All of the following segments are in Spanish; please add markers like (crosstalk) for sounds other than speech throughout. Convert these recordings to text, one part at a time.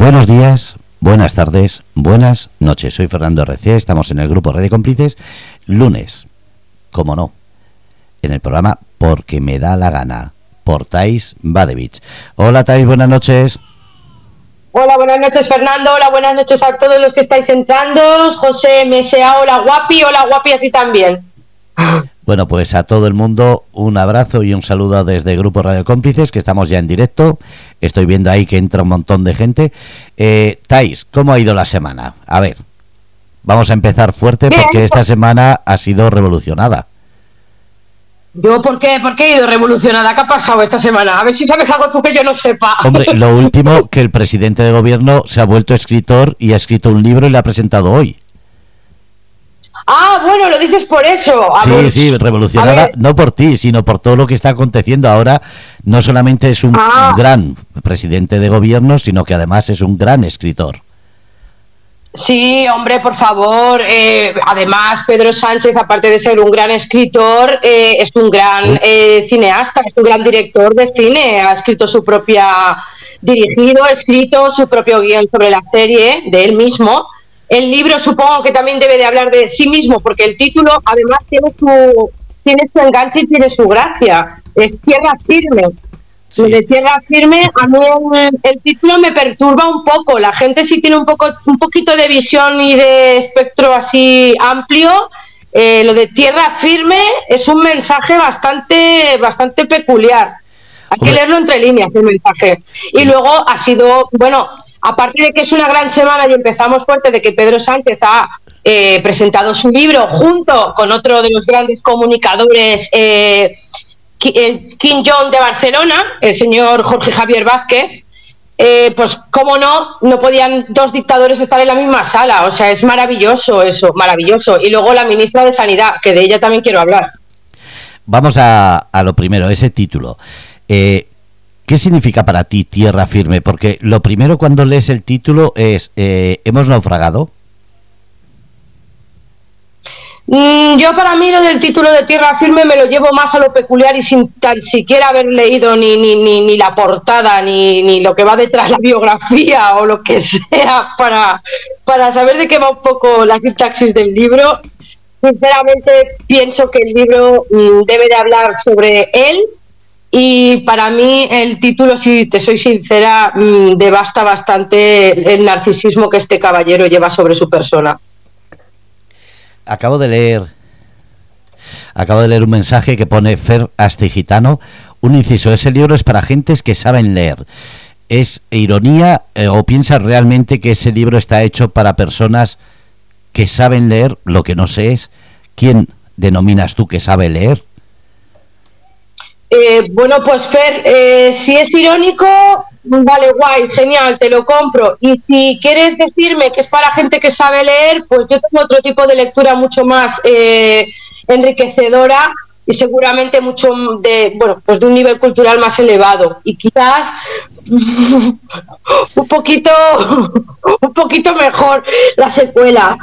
Buenos días, buenas tardes, buenas noches. Soy Fernando RC, estamos en el grupo Red de Cómplices, lunes, como no, en el programa Porque me da la gana, por Thais Badevich. Hola Thais, buenas noches. Hola, buenas noches Fernando, hola, buenas noches a todos los que estáis entrando. José MSA, hola guapi, hola guapi a ti también. (laughs) Bueno, pues a todo el mundo un abrazo y un saludo desde Grupo Radio Cómplices, que estamos ya en directo. Estoy viendo ahí que entra un montón de gente. Eh, Tais, ¿cómo ha ido la semana? A ver, vamos a empezar fuerte porque esta semana ha sido revolucionada. ¿Yo por qué? ¿Por qué he ido revolucionada? ¿Qué ha pasado esta semana? A ver si sabes algo tú que yo no sepa. Hombre, lo (laughs) último, que el presidente de gobierno se ha vuelto escritor y ha escrito un libro y lo ha presentado hoy. Ah, bueno, lo dices por eso. sí, sí, revolucionada, no por ti, sino por todo lo que está aconteciendo ahora. No solamente es un ah. gran presidente de gobierno, sino que además es un gran escritor. Sí, hombre, por favor. Eh, además, Pedro Sánchez, aparte de ser un gran escritor, eh, es un gran eh, cineasta, es un gran director de cine. Ha escrito su propia, dirigido, escrito su propio guion sobre la serie de él mismo. El libro supongo que también debe de hablar de sí mismo, porque el título además tiene su, tiene su enganche y tiene su gracia. Es Tierra Firme. De Tierra Firme, a mí el, título me perturba un poco. La gente sí tiene un, poco, un poquito de visión y de espectro así amplio. Eh, lo de Tierra Firme es un mensaje bastante, bastante peculiar. Hay que leerlo entre líneas el mensaje. Y luego ha sido, bueno, aparte de que es una gran semana y empezamos fuerte de que Pedro Sánchez ha eh, presentado su libro junto con otro de los grandes comunicadores, eh, el King John de Barcelona, el señor Jorge Javier Vázquez, eh, pues cómo no, no podían dos dictadores estar en la misma sala. O sea, es maravilloso eso, maravilloso. Y luego la ministra de Sanidad, que de ella también quiero hablar. Vamos a, a lo primero, ese título. Eh, ¿Qué significa para ti tierra firme? Porque lo primero cuando lees el título es eh, ¿hemos naufragado? Mm, yo para mí lo del título de Tierra Firme me lo llevo más a lo peculiar y sin tan siquiera haber leído ni, ni, ni, la portada, ni, ni lo que va detrás, la biografía o lo que (laughs) sea, para, para saber de qué va un poco la sintaxis del libro. Sinceramente pienso que el libro mm, debe de hablar sobre él, y para mí el título, si te soy sincera, mm, devasta bastante el narcisismo que este caballero lleva sobre su persona. Acabo de leer, acabo de leer un mensaje que pone Fer Astigitano, un inciso, ese libro es para gentes que saben leer. ¿Es ironía eh, o piensas realmente que ese libro está hecho para personas que saben leer? Lo que no sé es, ¿quién denominas tú que sabe leer? Eh, bueno, pues Fer, eh, si es irónico, vale, guay, genial, te lo compro. Y si quieres decirme que es para gente que sabe leer, pues yo tengo otro tipo de lectura mucho más eh, enriquecedora y seguramente mucho de, bueno, pues de un nivel cultural más elevado. Y quizás (laughs) un poquito, (laughs) un poquito mejor la secuela.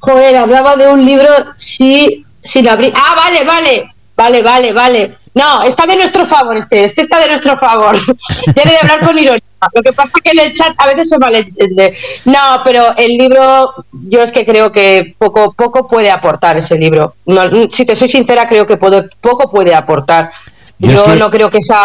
joder, hablaba de un libro, sí, sin abrir. Ah, vale, vale, vale, vale, vale no, está de nuestro favor este, este está de nuestro favor. (laughs) Debe de hablar con ironía. Lo que pasa es que en el chat a veces se malentiende. No, pero el libro, yo es que creo que poco, poco puede aportar ese libro. No, si te soy sincera, creo que poco puede aportar. Yo, no creo que sea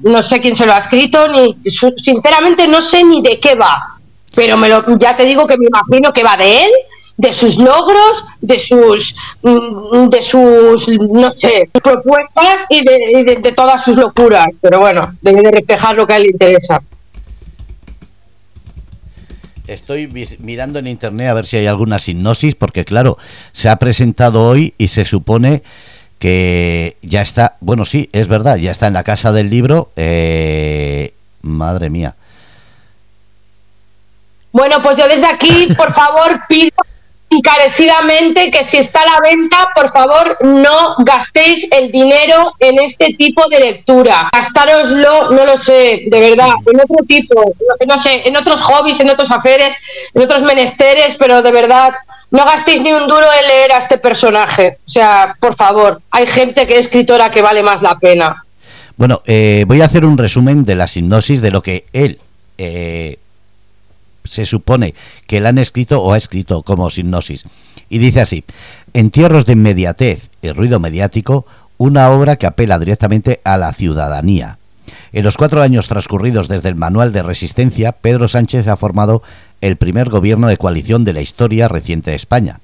no sé quién se lo ha escrito, ni sinceramente no sé ni de qué va. Pero me lo, ya te digo que me imagino que va de él de sus logros, de sus, mm, de sus, no sé, propuestas y de, todas sus locuras. Pero bueno, debe de reflejar lo que a él le interesa. Estoy mirando en internet a ver si hay alguna sinopsis, porque claro, se ha presentado hoy y se supone que ya está, bueno, sí, es verdad, ya está en la casa del libro. Eh, madre mía. Bueno, pues yo desde aquí, por favor, pido encarecidamente que si está a la venta, por favor, no gastéis el dinero en este tipo de lectura. Gastároslo, no lo sé, de verdad, en otro tipo, no sé, en otros hobbies, en otros aferes, en otros menesteres, pero de verdad, no gastéis ni un duro en leer a este personaje. O sea, por favor, hay gente que es escritora que vale más la pena. Bueno, eh, voy a hacer un resumen de la sinopsis de lo que él eh, se supone que la han escrito o ha escrito como hipnosis. Y dice así, Entierros de inmediatez y ruido mediático, una obra que apela directamente a la ciudadanía. En los cuatro años transcurridos desde el Manual de Resistencia, Pedro Sánchez ha formado el primer gobierno de coalición de la historia reciente de España.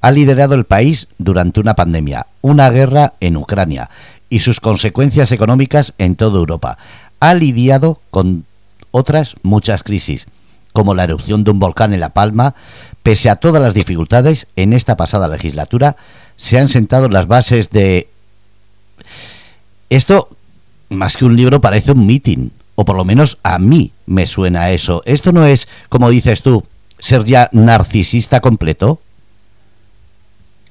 Ha liderado el país durante una pandemia, una guerra en Ucrania y sus consecuencias económicas en toda Europa. Ha lidiado con otras muchas crisis, como la erupción de un volcán en La Palma. Pese a todas las dificultades, en esta pasada legislatura se han sentado las bases de... Esto, más que un libro, parece un meeting, o por lo menos a mí me suena eso. Esto no es, como dices tú, ser ya narcisista completo.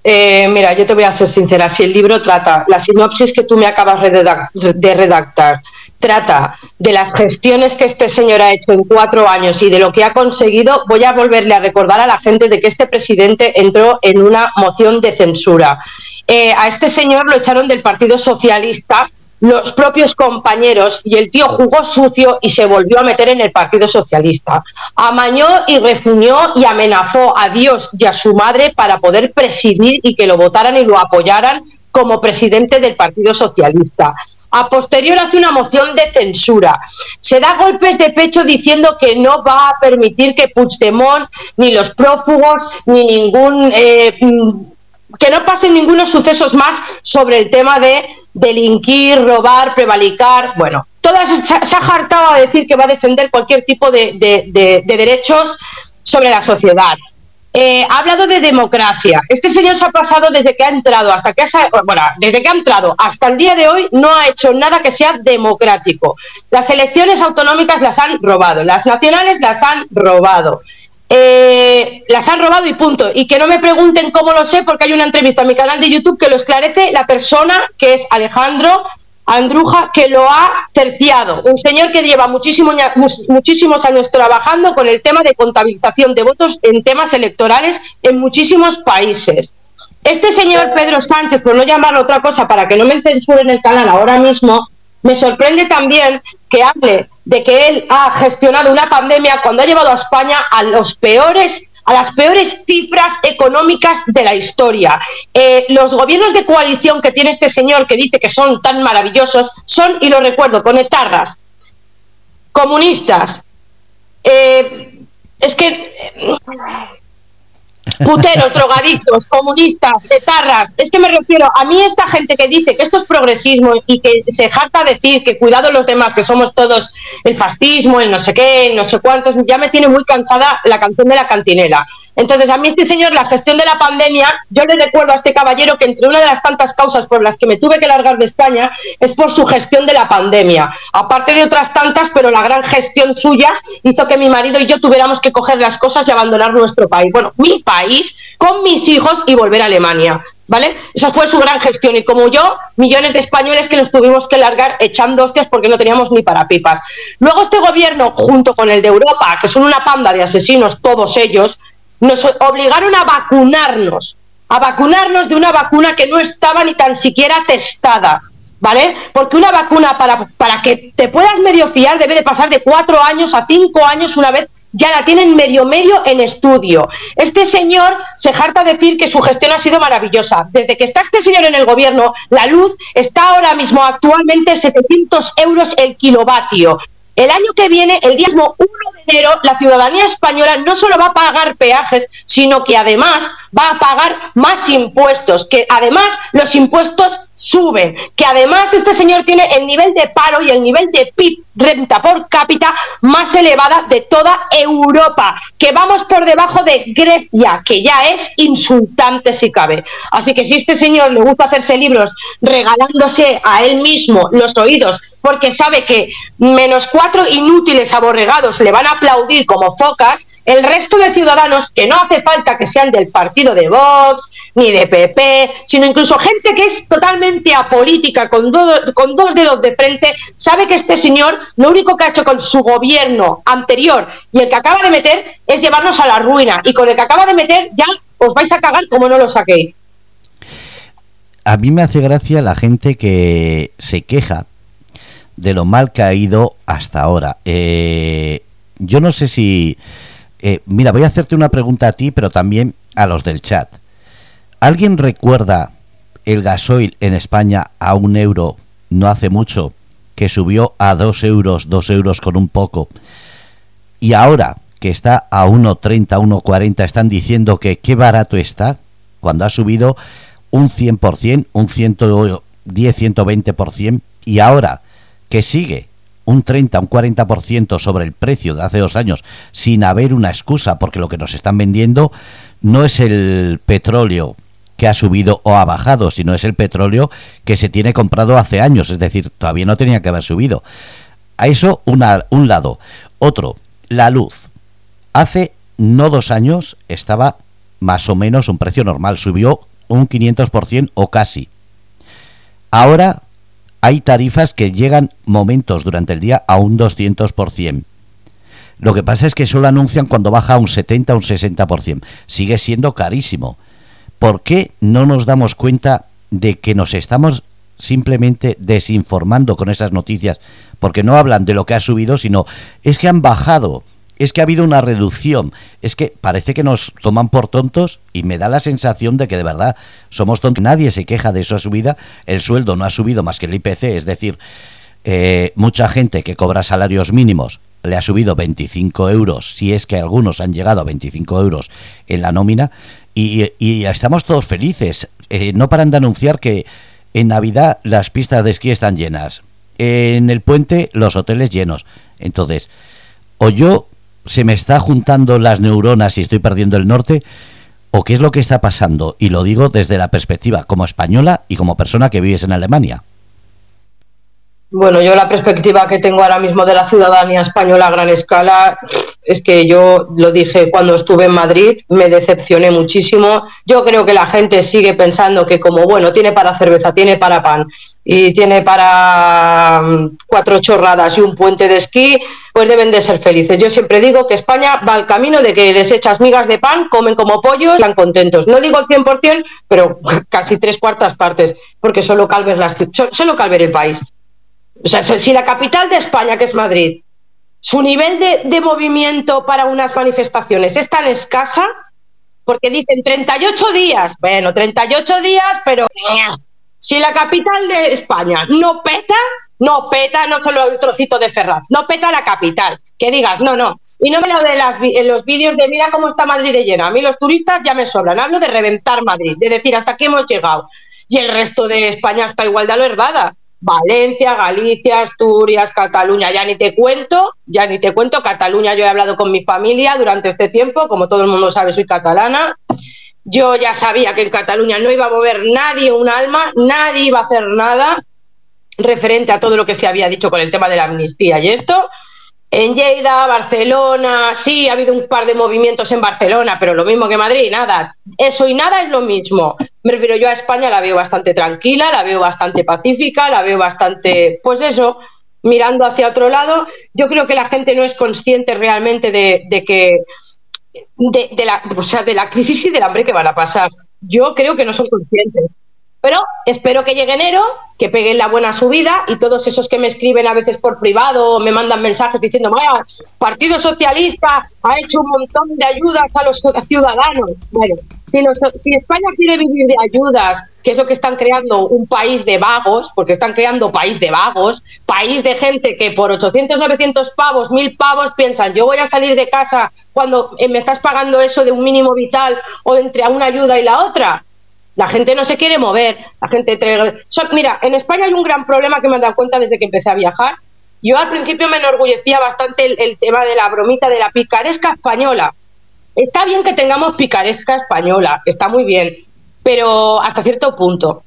Eh, mira, yo te voy a ser sincera, si el libro trata, la sinopsis que tú me acabas de redactar, trata de las gestiones que este señor ha hecho en cuatro años y de lo que ha conseguido, voy a volverle a recordar a la gente de que este presidente entró en una moción de censura. Eh, a este señor lo echaron del Partido Socialista los propios compañeros y el tío jugó sucio y se volvió a meter en el Partido Socialista. Amañó y refuñó y amenazó a Dios y a su madre para poder presidir y que lo votaran y lo apoyaran como presidente del Partido Socialista. A posterior hace una moción de censura. Se da golpes de pecho diciendo que no va a permitir que Puigdemont, ni los prófugos, ni ningún... Eh, que no pasen ningunos sucesos más sobre el tema de delinquir, robar, prevalicar, bueno, todas se ha hartado a decir que va a defender cualquier tipo de, derechos sobre la sociedad. Eh, ha hablado de democracia. Este señor se ha pasado desde que ha entrado hasta que ha, bueno, desde que ha entrado hasta el día de hoy no ha hecho nada que sea democrático. Las elecciones autonómicas las han robado, las nacionales las han robado. Eh, las han robado y punto. Y que no me pregunten cómo lo sé, porque hay una entrevista en mi canal de YouTube que lo esclarece la persona que es Alejandro Andruja, que lo ha terciado. Un señor que lleva muchísimos años trabajando con el tema de contabilización de votos en temas electorales en muchísimos países. Este señor Pedro Sánchez, por no llamarlo otra cosa, para que no me censuren el canal ahora mismo, me sorprende también que hable de que él ha gestionado una pandemia cuando ha llevado a España a los peores a las peores cifras económicas de la historia. Eh, los gobiernos de coalición que tiene este señor, que dice que son tan maravillosos, son, y lo recuerdo, con etarras, comunistas. Eh, es que puteros, drogadictos, comunistas, etarras. Es que me refiero a mí esta gente que dice que esto es progresismo y que se jarta decir que cuidado los demás, que somos todos el fascismo, el no sé qué, no sé cuántos, ya me tiene muy cansada la canción de la cantinela. Entonces, a mí este señor, la gestión de la pandemia, yo le recuerdo a este caballero que entre una de las tantas causas por las que me tuve que largar de España es por su gestión de la pandemia. Aparte de otras tantas, pero la gran gestión suya hizo que mi marido y yo tuviéramos que coger las cosas y abandonar nuestro país. Bueno, mi país, con mis hijos y volver a Alemania. ¿Vale? Esa fue su gran gestión y como yo, millones de españoles que nos tuvimos que largar echando hostias porque no teníamos ni para pipas. Luego este gobierno, junto con el de Europa, que son una panda de asesinos todos ellos, nos obligaron a vacunarnos, a vacunarnos de una vacuna que no estaba ni tan siquiera testada, ¿vale? Porque una vacuna para, para que te puedas medio fiar debe de pasar de cuatro años a cinco años una vez ya la tienen medio medio en estudio. Este señor se jarta decir que su gestión ha sido maravillosa. Desde que está este señor en el gobierno, la luz está ahora mismo actualmente 700 euros el kilovatio. El año que viene, el día 1 la ciudadanía española no solo va a pagar peajes, sino que además va a pagar más impuestos, que además los impuestos suben, que además este señor tiene el nivel de paro y el nivel de PIB renta por cápita más elevada de toda Europa, que vamos por debajo de Grecia, que ya es insultante si cabe. Así que si este señor le gusta hacerse libros regalándose a él mismo los oídos porque sabe que menos cuatro inútiles aborregados le van a aplaudir como focas, el resto de ciudadanos, que no hace falta que sean del partido de Vox, ni de PP, sino incluso gente que es totalmente apolítica, con, con dos dedos de frente, sabe que este señor lo único que ha hecho con su gobierno anterior y el que acaba de meter es llevarnos a la ruina. Y con el que acaba de meter ya os vais a cagar como no lo saquéis. A mí me hace gracia la gente que se queja de lo mal que ha ido hasta ahora. Eh, yo no sé si Eh, mira, voy a hacerte una pregunta a ti, pero también a los del chat. ¿Alguien recuerda el gasoil en España a un euro no hace mucho, que subió a dos euros, dos euros con un poco? Y ahora que está a 1,30, 1,40, están diciendo que qué barato está, cuando ha subido un 100%, un 110, 120%, y ahora que sigue un 30, un 40% sobre el precio de hace dos años, sin haber una excusa, porque lo que nos están vendiendo no es el petróleo que ha subido o ha bajado, sino es el petróleo que se tiene comprado hace años, es decir, todavía no tenía que haber subido. A eso un lado. Otro, la luz. Hace no dos años estaba más o menos un precio normal, subió un 500% o casi. Ahora hay tarifas que llegan momentos durante el día a un 200%. Lo que pasa es que solo anuncian cuando baja a un 70 o un 60%. Sigue siendo carísimo. ¿Por qué no nos damos cuenta de que nos estamos simplemente desinformando con esas noticias? Porque no hablan de lo que ha subido, sino es que han bajado es que ha habido una reducción. Es que parece que nos toman por tontos y me da la sensación de que de verdad somos tontos. Nadie se queja de esa subida. El sueldo no ha subido más que el IPC, es decir, eh, mucha gente que cobra salarios mínimos le ha subido 25 euros, si es que algunos han llegado a 25 euros en la nómina, y, estamos todos felices. Eh, no paran de anunciar que en Navidad las pistas de esquí están llenas, en el puente los hoteles llenos. Entonces, o yo se me está juntando las neuronas y estoy perdiendo el norte? ¿O qué es lo que está pasando? Y lo digo desde la perspectiva como española y como persona que vives en Alemania. Bueno, yo la perspectiva que tengo ahora mismo de la ciudadanía española a gran escala es que yo lo dije cuando estuve en Madrid, me decepcioné muchísimo. Yo creo que la gente sigue pensando que como, bueno, tiene para cerveza, tiene para pan y tiene para mm, cuatro chorradas y un puente de esquí, pues deben de ser felices. Yo siempre digo que España va al camino de que les echas migas de pan, comen como pollos, están contentos. No digo el 100%, pero (laughs) casi tres cuartas partes, porque solo calver, las, solo calver el país. O sea, si la capital de España, que es Madrid, su nivel de, movimiento para unas manifestaciones es tan escasa, porque dicen 38 días, bueno, 38 días, pero si la capital de España no peta, no peta no solo el trocito de Ferraz, no peta la capital. Que digas, no, no. Y no me lo de las, los vídeos de mira cómo está Madrid de llena. A mí los turistas ya me sobran. Hablo de reventar Madrid, de decir hasta aquí hemos llegado. Y el resto de España está igual de alervada. Valencia, Galicia, Asturias, Cataluña, ya ni te cuento, ya ni te cuento, Cataluña yo he hablado con mi familia durante este tiempo, como todo el mundo sabe soy catalana, yo ya sabía que en Cataluña no iba a mover nadie un alma, nadie iba a hacer nada referente a todo lo que se había dicho con el tema de la amnistía y esto, en Lleida, Barcelona, sí, ha habido un par de movimientos en Barcelona, pero lo mismo que Madrid, nada. Eso y nada es lo mismo. Me refiero yo a España, la veo bastante tranquila, la veo bastante pacífica, la veo bastante, pues eso, mirando hacia otro lado. Yo creo que la gente no es consciente realmente de, de que, de, la, o sea, de la crisis y del hambre que van a pasar. Yo creo que no son conscientes. Pero espero que llegue enero, que peguen la buena subida y todos esos que me escriben a veces por privado o me mandan mensajes diciendo, vaya, Partido Socialista ha hecho un montón de ayudas a los ciudadanos. Bueno, si, España quiere vivir de ayudas, que es lo que están creando un país de vagos, porque están creando país de vagos, país de gente que por 800, 900 pavos, 1000 pavos piensan, yo voy a salir de casa cuando eh, me estás pagando eso de un mínimo vital o entre una ayuda y la otra la gente no se quiere mover, la gente mira, en España hay un gran problema que me he dado cuenta desde que empecé a viajar. Yo al principio me enorgullecía bastante el, tema de la bromita de la picaresca española. Está bien que tengamos picaresca española, está muy bien, pero hasta cierto punto.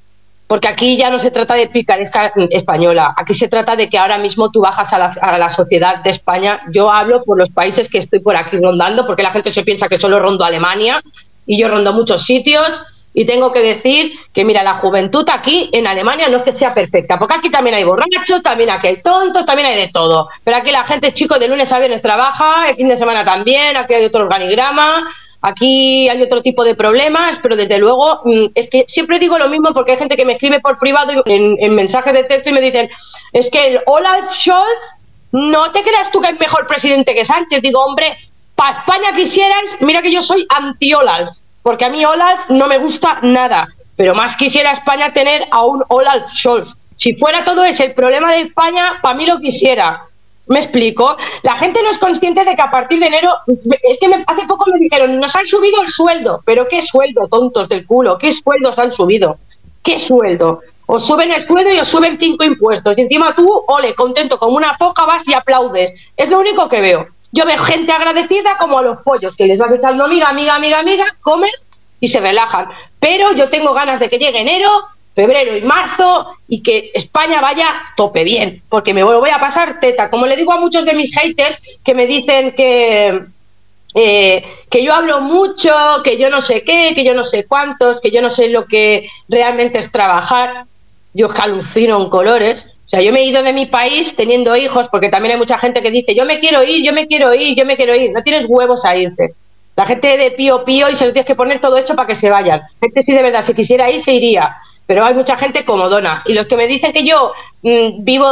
Porque aquí ya no se trata de picaresca española, aquí se trata de que ahora mismo tú bajas a la, a la, sociedad de España. Yo hablo por los países que estoy por aquí rondando, porque la gente se piensa que solo rondo Alemania y yo rondo muchos sitios y tengo que decir que, mira, la juventud aquí en Alemania no es que sea perfecta, porque aquí también hay borrachos, también aquí hay tontos, también hay de todo. Pero aquí la gente, chicos, de lunes a viernes trabaja, el fin de semana también, aquí hay otro organigrama, aquí hay otro tipo de problemas, pero desde luego mm, es que siempre digo lo mismo porque hay gente que me escribe por privado en, en mensajes de texto y me dicen, es que el Olaf Scholz, no te creas tú que es mejor presidente que Sánchez. Digo, hombre, para España quisierais, mira que yo soy anti-Olaf, porque a mí Olaf no me gusta nada, pero más quisiera España tener a un Olaf Scholz. Si fuera todo ese el problema de España, para mí lo quisiera. ¿Me explico? La gente no es consciente de que a partir de enero, es que hace poco me dijeron, nos han subido el sueldo, pero ¿qué sueldo, tontos del culo? ¿Qué sueldos han subido? ¿Qué sueldo? Os suben el sueldo y os suben cinco impuestos. Y encima tú, ole, contento como una foca, vas y aplaudes. Es lo único que veo. Yo veo gente agradecida como a los pollos, que les vas echando amiga, amiga, amiga, amiga, comen y se relajan. Pero yo tengo ganas de que llegue enero, febrero y marzo y que España vaya tope bien, porque me voy a pasar teta. Como le digo a muchos de mis haters que me dicen que, eh, que yo hablo mucho, que yo no sé qué, que yo no sé cuántos, que yo no sé lo que realmente es trabajar. Yo alucino en colores. O sea, yo me he ido de mi país teniendo hijos, porque también hay mucha gente que dice, yo me quiero ir, yo me quiero ir, yo me quiero ir. No tienes huevos a irte. La gente de pío pío y se lo tienes que poner todo hecho para que se vayan. Gente si de verdad, si quisiera ir, se iría. Pero hay mucha gente comodona. Y los que me dicen que yo mm, vivo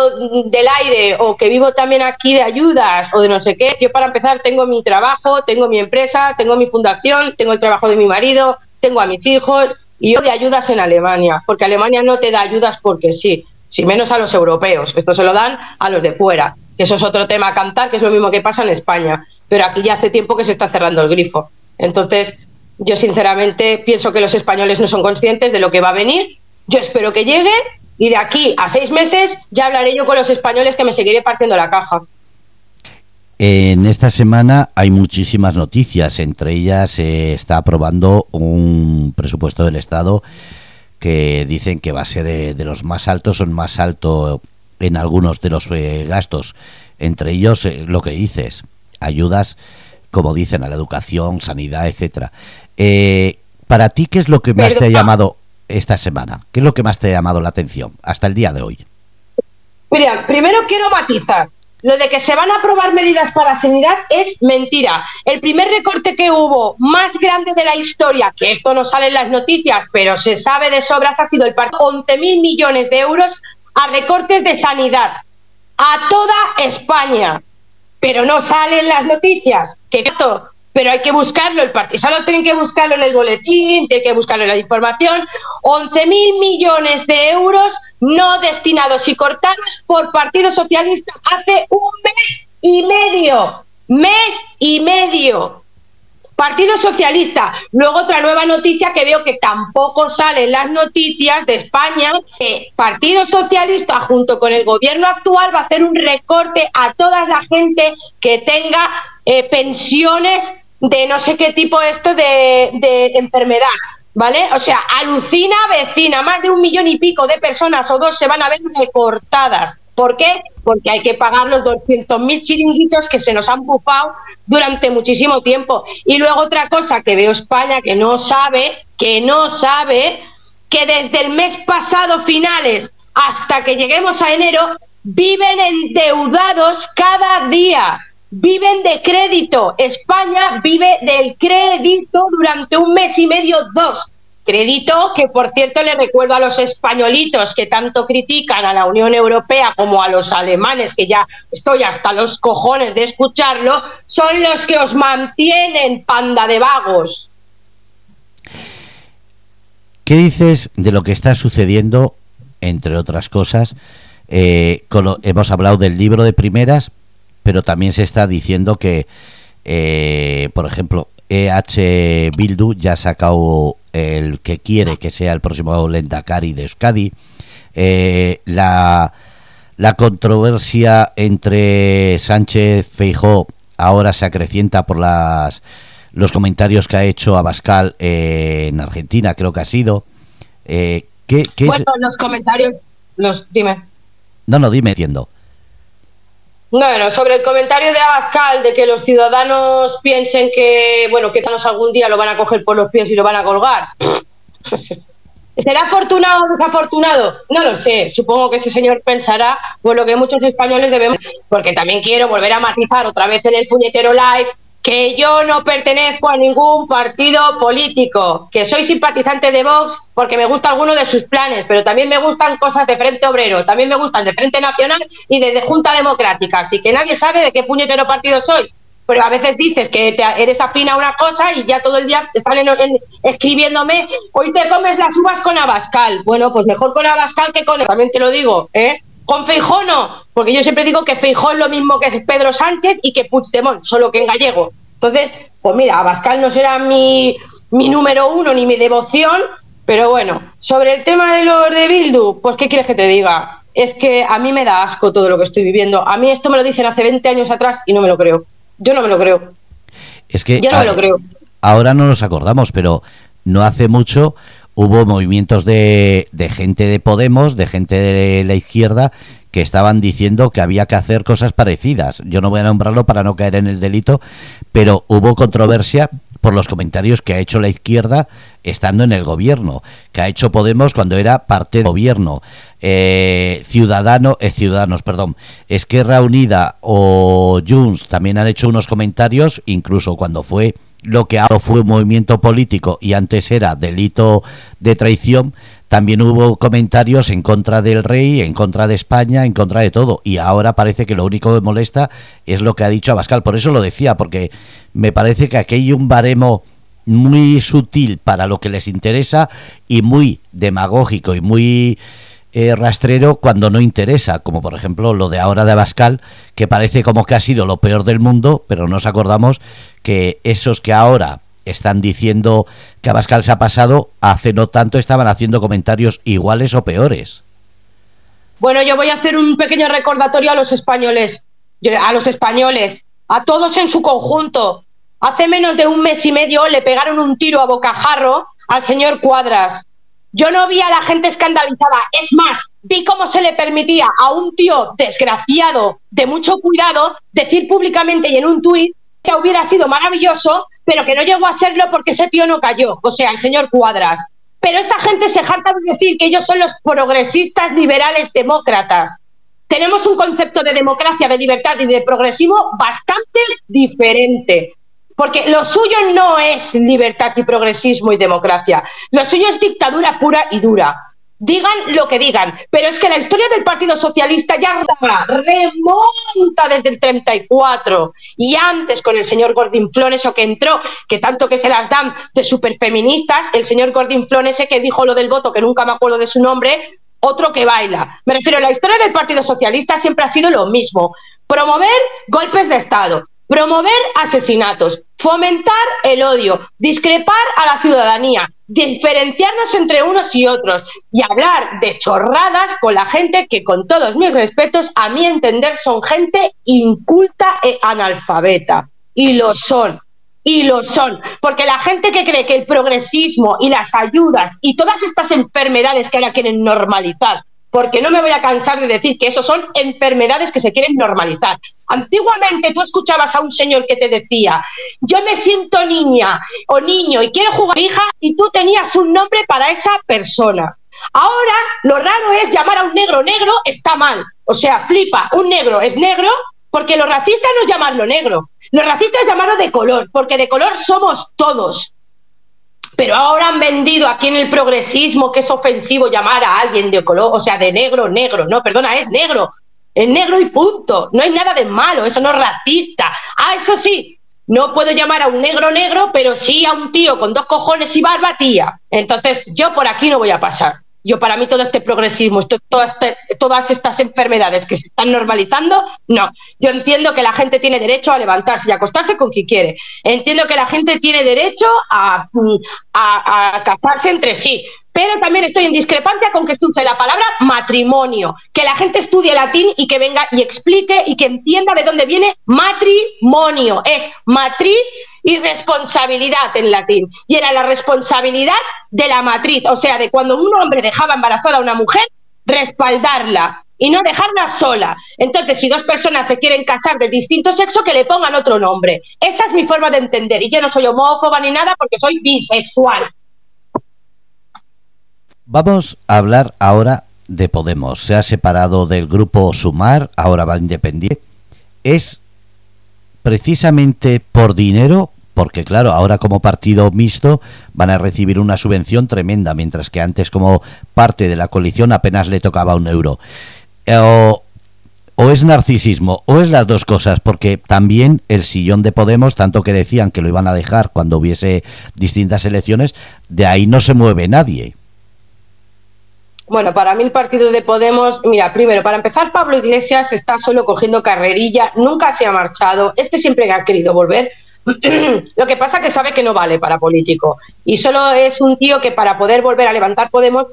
del aire o que vivo también aquí de ayudas o de no sé qué, yo para empezar tengo mi trabajo, tengo mi empresa, tengo mi fundación, tengo el trabajo de mi marido, tengo a mis hijos y yo de ayudas en Alemania, porque Alemania no te da ayudas porque sí si menos a los europeos. Esto se lo dan a los de fuera, que eso es otro tema a cantar, que es lo mismo que pasa en España. Pero aquí ya hace tiempo que se está cerrando el grifo. Entonces, yo sinceramente pienso que los españoles no son conscientes de lo que va a venir. Yo espero que llegue y de aquí a seis meses ya hablaré yo con los españoles que me seguiré partiendo la caja. En esta semana hay muchísimas noticias, entre ellas se está aprobando un presupuesto del Estado que dicen que va a ser eh, de los más altos el más alto en algunos de los eh, gastos. Entre ellos, eh, lo que dices, ayudas, como dicen, a la educación, sanidad, etcétera. para ti, ¿qué es lo que más te ha llamado esta semana? ¿Qué es lo que más te ha llamado la atención hasta el día de hoy? Mira, primero quiero matizar. Lo de que se van a aprobar medidas para sanidad es mentira. El primer recorte que hubo más grande de la historia, que esto no sale en las noticias, pero se sabe de sobras, ha sido el par 11.000 millones de euros a recortes de sanidad a toda España. Pero no sale en las noticias. Que esto pero hay que buscarlo, el partido solo tienen que buscarlo en el boletín, tienen que buscarlo en la información. 11.000 millones de euros no destinados y cortados por Partido Socialista hace un mes y medio. Mes y medio. Partido Socialista. Luego otra nueva noticia que veo que tampoco sale en las noticias de España, que Partido Socialista junto con el gobierno actual va a hacer un recorte a toda la gente que tenga eh, pensiones de no sé qué tipo esto de, enfermedad. ¿Vale? O sea, alucina vecina, más de un millón y pico de personas o dos se van a ver recortadas. ¿Por qué? Porque hay que pagar los 200.000 chiringuitos que se nos han bufado durante muchísimo tiempo. Y luego otra cosa que veo España que no sabe, que no sabe, que desde el mes pasado finales hasta que lleguemos a enero viven endeudados cada día viven de crédito. España vive del crédito durante un mes y medio, dos. Crédito que, por cierto, le recuerdo a los españolitos que tanto critican a la Unión Europea como a los alemanes, que ya estoy hasta los cojones de escucharlo, son los que os mantienen, panda de vagos. ¿Qué dices de lo que está sucediendo, entre otras cosas? Eh, hemos hablado del libro de primeras, pero también se está diciendo que, eh, por ejemplo, EH Bildu ya ha sacado el que quiere que sea el próximo Lendakari de Euskadi. Eh, la, la controversia entre Sánchez Feijó ahora se acrecienta por las los comentarios que ha hecho Abascal eh, en Argentina, creo que ha sido. Eh, ¿qué, bueno, los comentarios, los dime. No, no, dime, entiendo. Bueno, sobre el comentario de Abascal de que los ciudadanos piensen que, bueno, que algún día lo van a coger por los pies y lo van a colgar. (laughs) ¿Será afortunado o desafortunado? No lo sé. Supongo que ese señor pensará por lo que muchos españoles debemos. Porque también quiero volver a matizar otra vez en el puñetero live que yo no pertenezco a ningún partido político, que soy simpatizante de Vox porque me gusta alguno de sus planes, pero también me gustan cosas de Frente Obrero, también me gustan de Frente Nacional y de, Junta Democrática, así que nadie sabe de qué puñetero partido soy. pero a veces dices que eres afín a una cosa y ya todo el día están escribiéndome, hoy te comes las uvas con Abascal. Bueno, pues mejor con Abascal que con, también te lo digo, ¿eh? Con Feijó no, porque yo siempre digo que Feijó es lo mismo que Pedro Sánchez y que Puigdemont, solo que en gallego. Entonces, pues mira, Abascal no será mi, mi número uno ni mi devoción, pero bueno, sobre el tema de los de Bildu, pues ¿qué quieres que te diga? Es que a mí me da asco todo lo que estoy viviendo. A mí esto me lo dicen hace 20 años atrás y no me lo creo. Yo no me lo creo. Es que yo no me lo creo. Ahora no nos acordamos, pero no hace mucho hubo movimientos de, gente de Podemos, de gente de la izquierda, que estaban diciendo que había que hacer cosas parecidas. Yo no voy a nombrarlo para no caer en el delito, pero hubo controversia por los comentarios que ha hecho la izquierda estando en el gobierno, que ha hecho Podemos cuando era parte del gobierno, eh, Ciudadano, eh, Ciudadanos, perdón, Esquerra Unida o Junts también han hecho unos comentarios, incluso cuando fue lo que ahora fue un movimiento político y antes era delito de traición, también hubo comentarios en contra del rey, en contra de España, en contra de todo. Y ahora parece que lo único que molesta es lo que ha dicho Abascal. Por eso lo decía, porque me parece que aquí hay un baremo muy sutil para lo que les interesa y muy demagógico y muy eh, rastrero cuando no interesa, como por ejemplo lo de ahora de Abascal, que parece como que ha sido lo peor del mundo, pero nos acordamos que esos que ahora están diciendo que Abascal se ha pasado, hace no tanto estaban haciendo comentarios iguales o peores. Bueno, yo voy a hacer un pequeño recordatorio a los españoles, a los españoles, a todos en su conjunto. Hace menos de un mes y medio le pegaron un tiro a bocajarro al señor Cuadras. Yo no vi a la gente escandalizada, es más, vi cómo se le permitía a un tío desgraciado, de mucho cuidado, decir públicamente y en un tuit que hubiera sido maravilloso pero que no llegó a serlo porque ese tío no cayó, o sea, el señor Cuadras. Pero esta gente se jacta de decir que ellos son los progresistas liberales demócratas. Tenemos un concepto de democracia, de libertad y de progresismo bastante diferente. Porque lo suyo no es libertad y progresismo y democracia. Lo suyo es dictadura pura y dura. Digan lo que digan, pero es que la historia del Partido Socialista ya remonta desde el 34 y antes con el señor Gordon Flon, eso que entró, que tanto que se las dan de superfeministas, el señor Gordon Flon ese que dijo lo del voto, que nunca me acuerdo de su nombre, otro que baila. Me refiero, la historia del Partido Socialista siempre ha sido lo mismo, promover golpes de Estado, promover asesinatos, fomentar el odio, discrepar a la ciudadanía, diferenciarnos entre unos y otros y hablar de chorradas con la gente que, con todos mis respetos, a mi entender, son gente inculta e analfabeta. Y lo son. Y lo son. Porque la gente que cree que el progresismo y las ayudas y todas estas enfermedades que ahora quieren normalizar porque no me voy a cansar de decir que eso son enfermedades que se quieren normalizar. Antiguamente tú escuchabas a un señor que te decía, yo me siento niña o niño y quiero jugar hija y tú tenías un nombre para esa persona. Ahora lo raro es llamar a un negro negro está mal. O sea, flipa, un negro es negro porque lo racista no es llamarlo negro. Lo racista es llamarlo de color, porque de color somos todos. Pero ahora han vendido aquí en el progresismo que es ofensivo llamar a alguien de color, o sea, de negro, negro. No, perdona, es negro. Es negro y punto. No hay nada de malo, eso no es racista. Ah, eso sí, no puedo llamar a un negro negro, pero sí a un tío con dos cojones y barba, tía. Entonces, yo por aquí no voy a pasar. Yo para mí todo este progresismo, todas, este, todas estas enfermedades que se están normalizando, no. Yo entiendo que la gente tiene derecho a levantarse y acostarse con quien quiere. Entiendo que la gente tiene derecho a, a, casarse entre sí. Pero también estoy en discrepancia con que se use la palabra matrimonio. Que la gente estudie latín y que venga y explique y que entienda de dónde viene matrimonio. Es matriz y responsabilidad en latín. Y era la responsabilidad de la matriz, o sea, de cuando un hombre dejaba embarazada a una mujer, respaldarla y no dejarla sola. Entonces, si dos personas se quieren casar de distinto sexo, que le pongan otro nombre. Esa es mi forma de entender. Y yo no soy homófoba ni nada porque soy bisexual. Vamos a hablar ahora de Podemos. Se ha separado del grupo Sumar, ahora va independiente. Es precisamente por dinero, porque claro, ahora como partido mixto van a recibir una subvención tremenda, mientras que antes como parte de la coalición apenas le tocaba un euro. o es narcisismo o es las dos cosas, porque también el sillón de Podemos, tanto que decían que lo iban a dejar cuando hubiese distintas elecciones, de ahí no se mueve nadie. Bueno, para mí el partido de Podemos, mira, primero, para empezar, Pablo Iglesias está solo cogiendo carrerilla, nunca se ha marchado, este siempre ha querido volver. (clears throat) Lo que pasa es que sabe que no vale para político y solo es un tío que para poder volver a levantar Podemos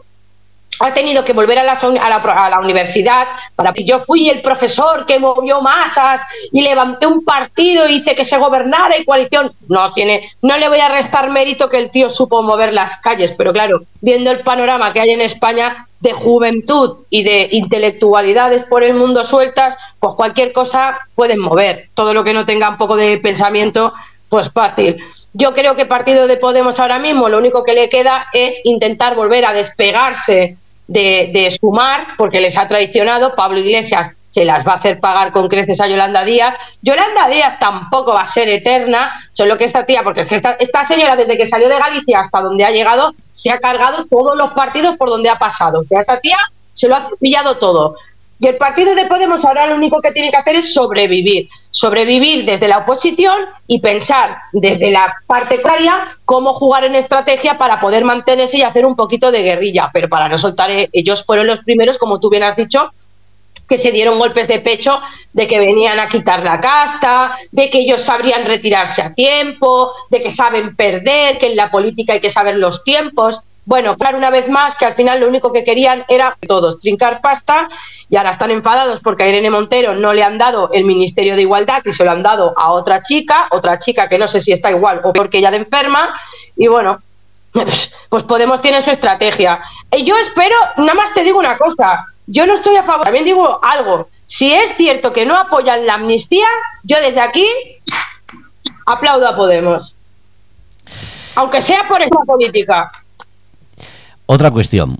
ha tenido que volver a la, a, la, universidad para yo fui el profesor que movió masas y levanté un partido y hice que se gobernara y coalición. No tiene, no le voy a restar mérito que el tío supo mover las calles, pero claro, viendo el panorama que hay en España de juventud y de intelectualidades por el mundo sueltas, pues cualquier cosa pueden mover. Todo lo que no tenga un poco de pensamiento, pues fácil. Yo creo que partido de Podemos ahora mismo lo único que le queda es intentar volver a despegarse de, sumar, porque les ha traicionado. Pablo Iglesias se las va a hacer pagar con creces a Yolanda Díaz. Yolanda Díaz tampoco va a ser eterna, solo que esta tía, porque esta, esta señora desde que salió de Galicia hasta donde ha llegado, se ha cargado todos los partidos por donde ha pasado. O sea, esta tía se lo ha pillado todo. Y el partido de Podemos ahora lo único que tiene que hacer es sobrevivir. Sobrevivir desde la oposición y pensar desde la parte claria cómo jugar en estrategia para poder mantenerse y hacer un poquito de guerrilla. Pero para no soltar, eh, ellos fueron los primeros, como tú bien has dicho, que se dieron golpes de pecho de que venían a quitar la casta, de que ellos sabrían retirarse a tiempo, de que saben perder, que en la política hay que saber los tiempos. Bueno, claro, una vez más que al final lo único que querían era todos trincar pasta y ahora están enfadados porque a Irene Montero no le han dado el Ministerio de Igualdad y se lo han dado a otra chica, otra chica que no sé si está igual o peor que ella de enferma y bueno, pues Podemos tiene su estrategia. Y yo espero, nada más te digo una cosa, yo no estoy a favor, también digo algo, si es cierto que no apoyan la amnistía, yo desde aquí aplaudo a Podemos. Aunque sea por esta política. Otra cuestión.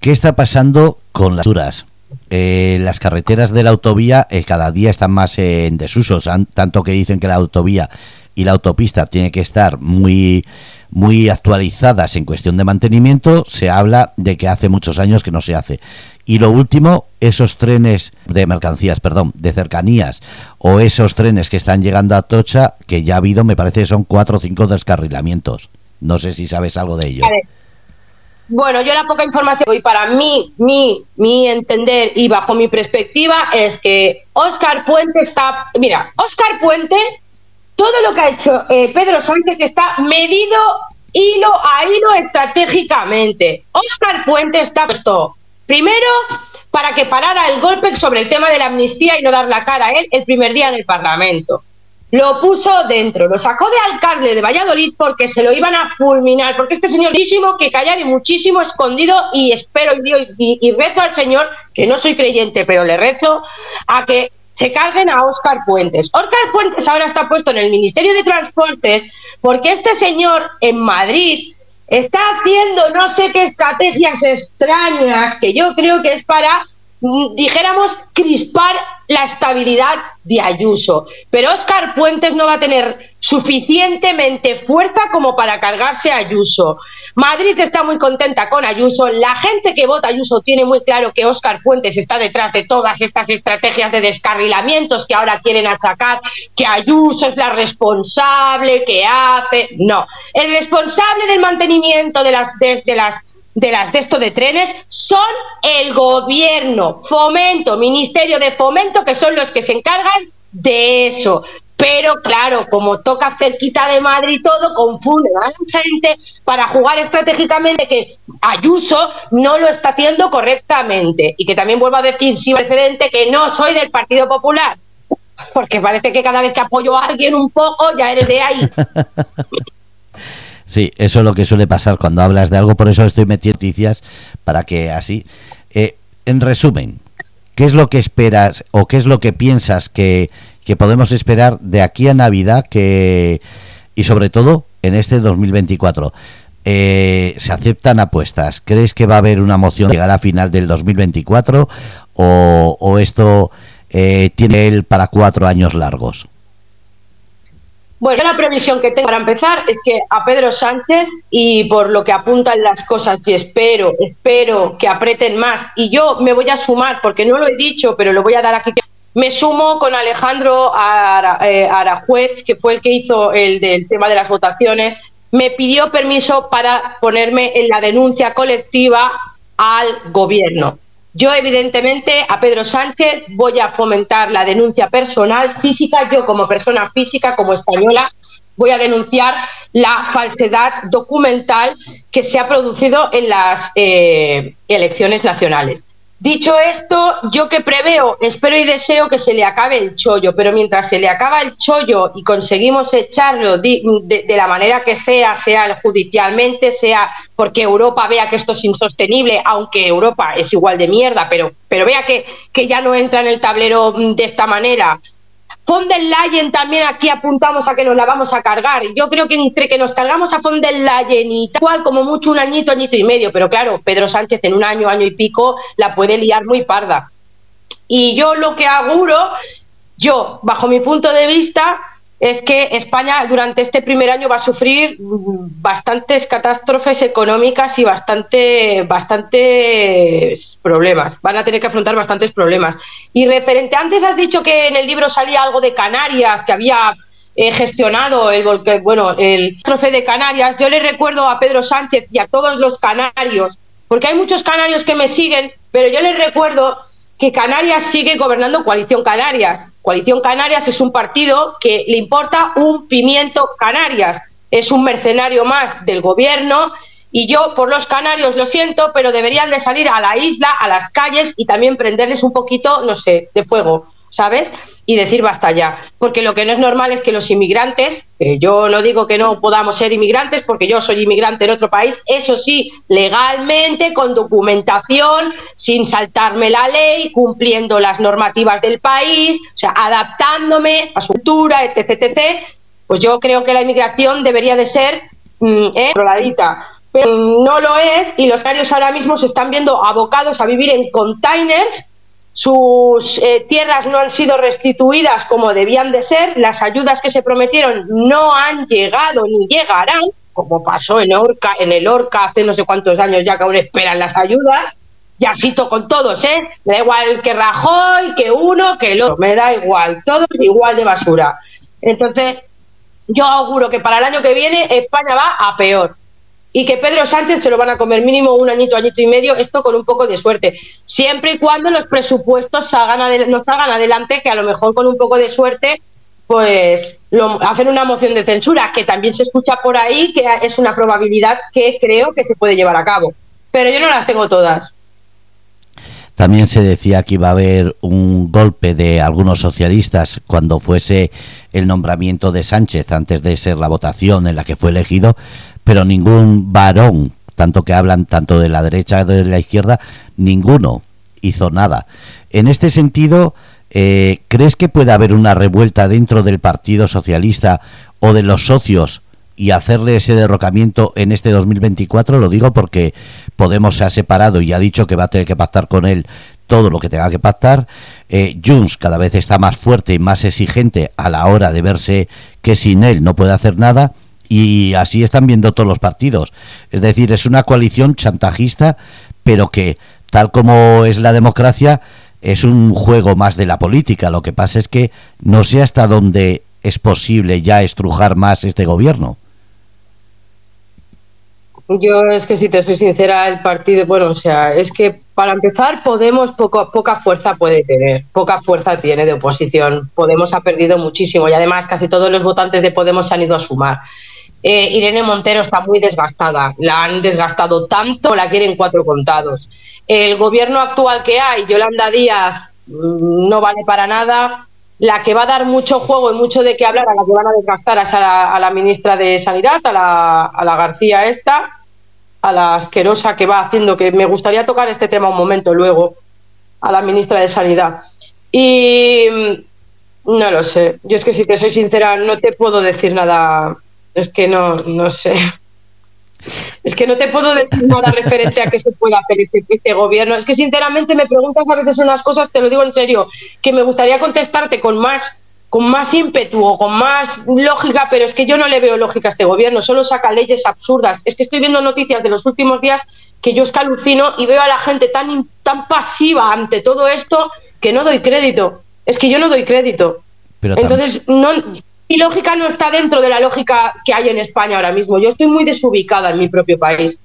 ¿Qué está pasando con las duras? Eh, las carreteras de la autovía eh, cada día están más en desuso, tanto que dicen que la autovía y la autopista tienen que estar muy muy actualizadas en cuestión de mantenimiento, se habla de que hace muchos años que no se hace. Y lo último, esos trenes de mercancías, perdón, de cercanías, o esos trenes que están llegando a Tocha, que ya ha habido, me parece son cuatro o cinco descarrilamientos. No sé si sabes algo de ello. Bueno, yo la poca información y para mí, mi, mi entender y bajo mi perspectiva es que Oscar Puente está, mira, Oscar Puente, todo lo que ha hecho eh, Pedro Sánchez está medido hilo a hilo estratégicamente. Oscar Puente está puesto primero para que parara el golpe sobre el tema de la amnistía y no dar la cara a él el primer día en el Parlamento lo puso dentro, lo sacó de alcalde de Valladolid porque se lo iban a fulminar, porque este señor muchísimo que callar y muchísimo escondido y espero y, y, rezo al Señor, que no soy creyente, pero le rezo a que se carguen a Óscar Puentes. Óscar Puentes ahora está puesto en el Ministerio de Transportes porque este señor en Madrid está haciendo no sé qué estrategias extrañas que yo creo que es para dijéramos, crispar la estabilidad de Ayuso. Pero Óscar Puentes no va a tener suficientemente fuerza como para cargarse Ayuso. Madrid está muy contenta con Ayuso. La gente que vota Ayuso tiene muy claro que Óscar Puentes está detrás de todas estas estrategias de descarrilamientos que ahora quieren achacar, que Ayuso es la responsable, que hace. No, el responsable del mantenimiento de las, de las de las de esto de trenes son el gobierno, fomento, ministerio de fomento, que son los que se encargan de eso. Pero claro, como toca cerquita de Madrid todo, confunde a la gente para jugar estratégicamente que Ayuso no lo está haciendo correctamente. Y que también vuelvo a decir, sí, precedente, que no soy del Partido Popular. Porque parece que cada vez que apoyo a alguien un poco, ya eres de ahí. (laughs) Sí, eso es lo que suele pasar cuando hablas de algo, por eso estoy metiendo noticias para que así. Eh, en resumen, ¿qué es lo que esperas o qué es lo que piensas que, podemos esperar de aquí a Navidad que y sobre todo en este 2024? Eh, ¿Se aceptan apuestas? ¿Crees que va a haber una moción que llegará a final del 2024 o, esto eh, tiene él para cuatro años largos? Bueno, la previsión que tengo para empezar es que a Pedro Sánchez, y por lo que apuntan las cosas, y espero, espero que aprieten más, y yo me voy a sumar, porque no lo he dicho, pero lo voy a dar aquí. Me sumo con Alejandro eh, Arajuez, que fue el que hizo el del tema de las votaciones. Me pidió permiso para ponerme en la denuncia colectiva al gobierno. Yo, evidentemente, a Pedro Sánchez voy a fomentar la denuncia personal, física. Yo, como persona física, como española, voy a denunciar la falsedad documental que se ha producido en las eh, elecciones nacionales. Dicho esto, yo que preveo, espero y deseo que se le acabe el chollo, pero mientras se le acaba el chollo y conseguimos echarlo de, la manera que sea, sea judicialmente, sea porque Europa vea que esto es insostenible, aunque Europa es igual de mierda, pero, pero vea que, que ya no entra en el tablero de esta manera, von der Leyen también aquí apuntamos a que nos la vamos a cargar. Yo creo que entre que nos cargamos a von der Leyen y tal como mucho un añito, añito y medio, pero claro, Pedro Sánchez en un año, año y pico la puede liar muy parda. Y yo lo que auguro, yo, bajo mi punto de vista, es que España durante este primer año va a sufrir bastantes catástrofes económicas y bastante, bastantes problemas. Van a tener que afrontar bastantes problemas. Y referente, antes has dicho que en el libro salía algo de Canarias, que había eh, gestionado el bueno, el trofeo de Canarias. Yo le recuerdo a Pedro Sánchez y a todos los canarios, porque hay muchos canarios que me siguen, pero yo les recuerdo que Canarias sigue gobernando Coalición Canarias Coalición Canarias es un partido que le importa un pimiento Canarias, es un mercenario más del gobierno y yo por los canarios lo siento, pero deberían de salir a la isla, a las calles y también prenderles un poquito, no sé, de fuego. ¿Sabes? Y decir basta ya. Porque lo que no es normal es que los inmigrantes, yo no digo que no podamos ser inmigrantes, porque yo soy inmigrante en otro país, eso sí, legalmente, con documentación, sin saltarme la ley, cumpliendo las normativas del país, o sea, adaptándome a su cultura, etc, etc. Pues yo creo que la inmigración debería de ser mm, ¿eh? controladita. Pero no lo es y los canarios ahora mismo se están viendo abocados a vivir en containers sus eh, tierras no han sido restituidas como debían de ser, las ayudas que se prometieron no han llegado ni llegarán, como pasó en Orca, en el Orca hace no sé cuántos años ya que aún esperan las ayudas. Ya cito con todos, ¿eh? Me da igual que Rajoy, que uno, que el otro, me da igual, todos igual de basura. Entonces, yo auguro que para el año que viene España va a peor y que Pedro Sánchez se lo van a comer mínimo un añito, añito y medio, esto con un poco de suerte. Siempre y cuando los presupuestos salgan no salgan adelante, que a lo mejor con un poco de suerte, pues lo, hacen una moción de censura, que también se escucha por ahí, que es una probabilidad que creo que se puede llevar a cabo. Pero yo no las tengo todas. También se decía que iba a haber un golpe de algunos socialistas cuando fuese el nombramiento de Sánchez antes de ser la votación en la que fue elegido, pero ningún varón, tanto que hablan tanto de la derecha como de la izquierda, ninguno hizo nada. En este sentido, eh, ¿crees que puede haber una revuelta dentro del Partido Socialista o de los socios y hacerle ese derrocamiento en este 2024? Lo digo porque Podemos se ha separado y ha dicho que va a tener que pactar con él todo lo que tenga que pactar. Eh, Junts cada vez está más fuerte y más exigente a la hora de verse que sin él no puede hacer nada y así están viendo todos los partidos. Es decir, es una coalición chantajista, pero que, tal como es la democracia, es un juego más de la política. Lo que pasa es que no sé hasta dónde es posible ya estrujar más este gobierno. Yo es que si te soy sincera, el partido, bueno, o sea, es que para empezar Podemos poca fuerza puede tener, poca fuerza tiene de oposición. Podemos ha perdido muchísimo y además casi todos los votantes de Podemos se han ido a sumar. Eh, Irene Montero está muy desgastada, la han desgastado tanto, la quieren cuatro contados. El gobierno actual que hay, Yolanda Díaz, mm, no vale para nada. La que va a dar mucho juego y mucho de qué hablar, a la que van a desgastar es a la, ministra de Sanidad, a la, a la García esta, a la asquerosa que va haciendo, que me gustaría tocar este tema un momento luego, a la ministra de Sanidad. Y mm, no lo sé, yo es que si te soy sincera, no te puedo decir nada es que no, no sé. Es que no te puedo decir nada referente a qué se puede hacer este, este, gobierno. Es que sinceramente me preguntas a veces unas cosas, te lo digo en serio, que me gustaría contestarte con más con más ímpetu o con más lógica, pero es que yo no le veo lógica a este gobierno, solo saca leyes absurdas. Es que estoy viendo noticias de los últimos días que yo es que alucino y veo a la gente tan, tan pasiva ante todo esto que no doy crédito. Es que yo no doy crédito. Entonces, no, mi lógica no está dentro de la lógica que hay en España ahora mismo. Yo estoy muy desubicada en mi propio país.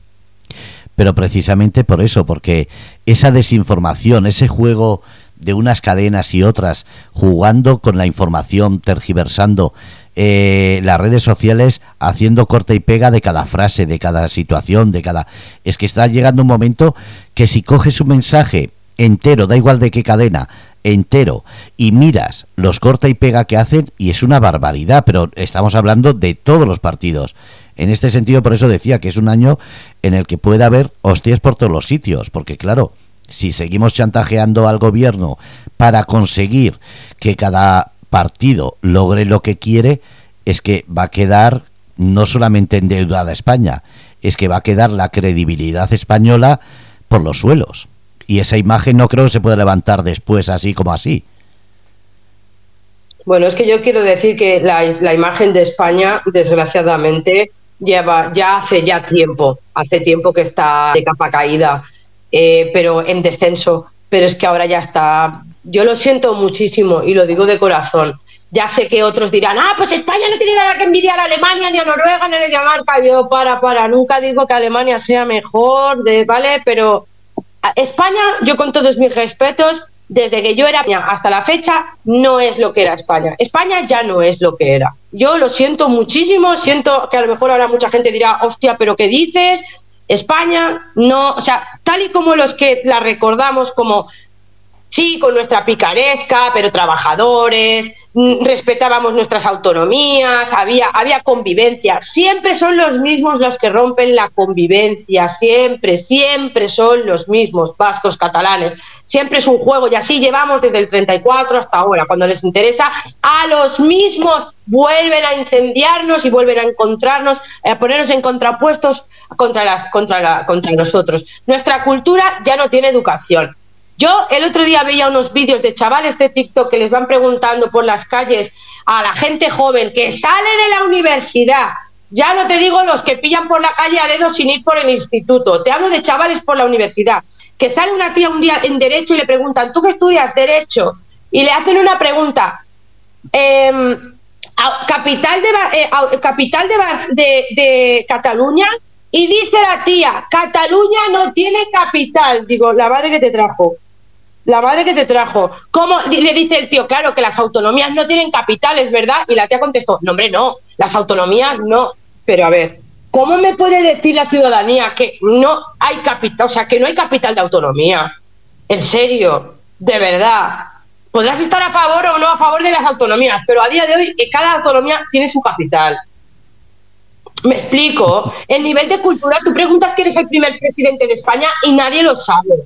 Pero precisamente por eso, porque esa desinformación, ese juego de unas cadenas y otras, jugando con la información, tergiversando eh, las redes sociales, haciendo corte y pega de cada frase, de cada situación, de cada... Es que está llegando un momento que si coges un mensaje entero, da igual de qué cadena, entero, y miras los corta y pega que hacen, y es una barbaridad, pero estamos hablando de todos los partidos. En este sentido, por eso decía que es un año en el que puede haber hostias por todos los sitios, porque claro, si seguimos chantajeando al gobierno para conseguir que cada partido logre lo que quiere, es que va a quedar no solamente endeudada España, es que va a quedar la credibilidad española por los suelos. Y esa imagen no creo que se pueda levantar después así como así. Bueno, es que yo quiero decir que la, imagen de España, desgraciadamente, lleva ya hace ya tiempo, hace tiempo que está de capa caída eh, pero en descenso. Pero es que ahora ya está. Yo lo siento muchísimo y lo digo de corazón. Ya sé que otros dirán, ah, pues España no tiene nada que envidiar a Alemania, ni a Noruega, ni a Dinamarca. Yo, para, para, nunca digo que Alemania sea mejor, de, ¿vale? Pero España, yo con todos mis respetos, desde que yo era hasta la fecha, no es lo que era España. España ya no es lo que era. Yo lo siento muchísimo, siento que a lo mejor ahora mucha gente dirá, hostia, pero ¿qué dices? España no, o sea, tal y como los que la recordamos como sí, con nuestra picaresca, pero trabajadores, mm, respetábamos nuestras autonomías, había, había convivencia. Siempre son los mismos los que rompen la convivencia, siempre, siempre son los mismos, vascos, catalanes. Siempre es un juego y así llevamos desde el 34 hasta ahora. Cuando les interesa, a los mismos vuelven a incendiarnos y vuelven a encontrarnos, a ponernos en contrapuestos contra, las, contra, contra nosotros. Nuestra cultura ya no tiene educación yo el otro día veía unos vídeos de chavales de TikTok que les van preguntando por las calles a la gente joven que sale de la universidad. Ya no te digo los que pillan por la calle a dedos sin ir por el instituto. Te hablo de chavales por la universidad. Que sale una tía un día en Derecho y le preguntan, ¿tú qué estudias? Derecho. Y le hacen una pregunta. Em, capital de, eh, capital de, de Cataluña y dice la tía, Cataluña no tiene capital. Digo, la madre que te trajo. La madre que te trajo. ¿Cómo? Le dice el tío, claro, que las autonomías no tienen capitales, ¿verdad? Y la tía contestó, no, hombre, no, las autonomías no. Pero a ver, ¿cómo me puede decir la ciudadanía que no hay capital, o sea, que no hay capital de autonomía? En serio, de verdad. Podrás estar a favor o no a favor de las autonomías, pero a día de hoy cada autonomía tiene su capital. Me explico. El nivel de cultura, tú preguntas quién es el primer presidente de España y nadie lo sabe.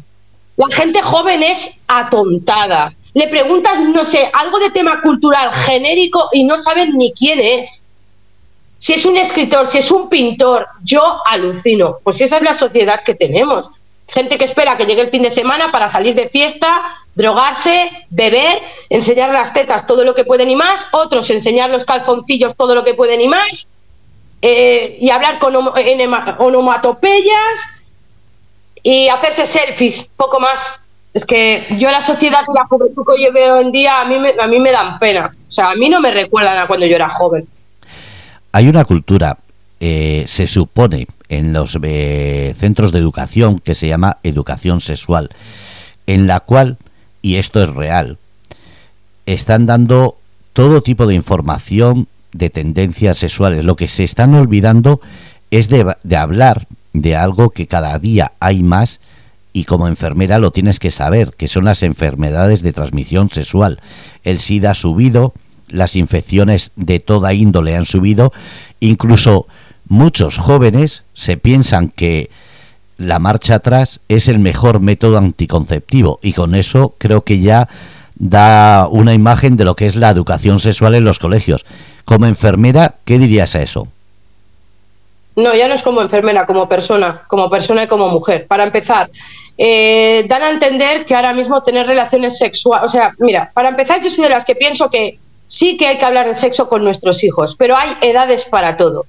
La gente joven es atontada. Le preguntas, no sé, algo de tema cultural genérico y no saben ni quién es. Si es un escritor, si es un pintor, yo alucino. Pues esa es la sociedad que tenemos. Gente que espera que llegue el fin de semana para salir de fiesta, drogarse, beber, enseñar las tetas todo lo que pueden y más, otros enseñar los calzoncillos todo lo que pueden y más, eh, y hablar con onomatopeyas y hacerse selfies, poco más. Es que yo la sociedad y la juventud que yo veo hoy en día a mí, me, a mí me dan pena. O sea, a mí no me recuerdan a cuando yo era joven. Hay una cultura, eh, se supone, en los eh, centros de educación que se llama educación sexual, en la cual, y esto es real, están dando todo tipo de información de tendencias sexuales. Lo que se están olvidando es de, de hablar de algo que cada día hay más y como enfermera lo tienes que saber, que son las enfermedades de transmisión sexual. El SIDA ha subido, las infecciones de toda índole han subido, incluso muchos jóvenes se piensan que la marcha atrás es el mejor método anticonceptivo y con eso creo que ya da una imagen de lo que es la educación sexual en los colegios. Como enfermera, ¿qué dirías a eso? No, ya no es como enfermera, como persona, como persona y como mujer. Para empezar, eh, dan a entender que ahora mismo tener relaciones sexuales, o sea, mira, para empezar yo soy de las que pienso que sí que hay que hablar de sexo con nuestros hijos, pero hay edades para todo.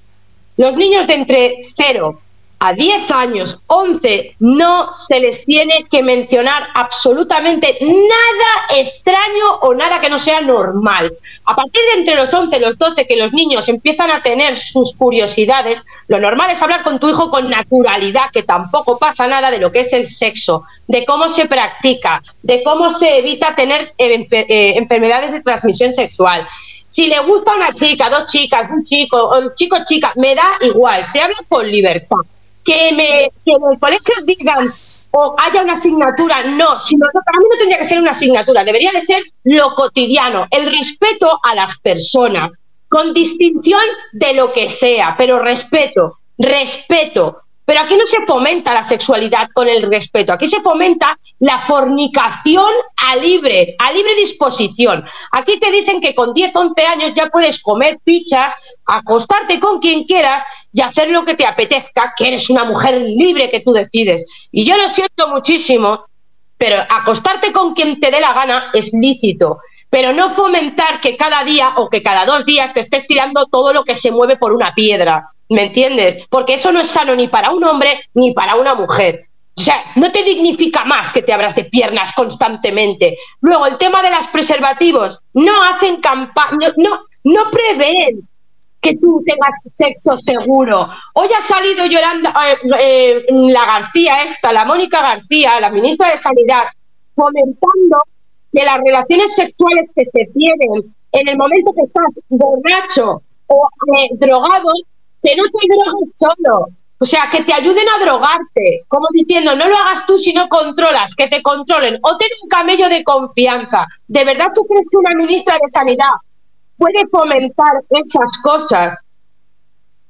Los niños de entre 0 a 10 años, 11, no se les tiene que mencionar absolutamente nada extraño o nada que no sea normal. A partir de entre los 11 y los 12 que los niños empiezan a tener sus curiosidades, lo normal es hablar con tu hijo con naturalidad, que tampoco pasa nada de lo que es el sexo, de cómo se practica, de cómo se evita tener eh, eh, enfermedades de transmisión sexual. Si le gusta una chica, dos chicas, un chico, un chico, chica, me da igual, se habla con libertad que, me, que en el colegio digan o haya una asignatura, no, sino que para mí no tendría que ser una asignatura, debería de ser lo cotidiano, el respeto a las personas, con distinción de lo que sea, pero respeto, respeto, pero aquí no se fomenta la sexualidad con el respeto, aquí se fomenta la fornicación a libre, a libre disposición. Aquí te dicen que con 10, 11 años ya puedes comer pichas, acostarte con quien quieras y hacer lo que te apetezca, que eres una mujer libre que tú decides. Y yo lo siento muchísimo, pero acostarte con quien te dé la gana es lícito pero no fomentar que cada día o que cada dos días te estés tirando todo lo que se mueve por una piedra. ¿Me entiendes? Porque eso no es sano ni para un hombre ni para una mujer. O sea, no te dignifica más que te abras de piernas constantemente. Luego, el tema de los preservativos, no hacen campaña, no, no prevén que tú tengas sexo seguro. Hoy ha salido Yolanda, eh, eh, la García esta, la Mónica García, la ministra de Sanidad, comentando que las relaciones sexuales que se tienen en el momento que estás borracho o eh, drogado que no te drogues solo. O sea, que te ayuden a drogarte, como diciendo, no lo hagas tú si no controlas, que te controlen, o ten un camello de confianza. ¿De verdad tú crees que una ministra de Sanidad puede fomentar esas cosas?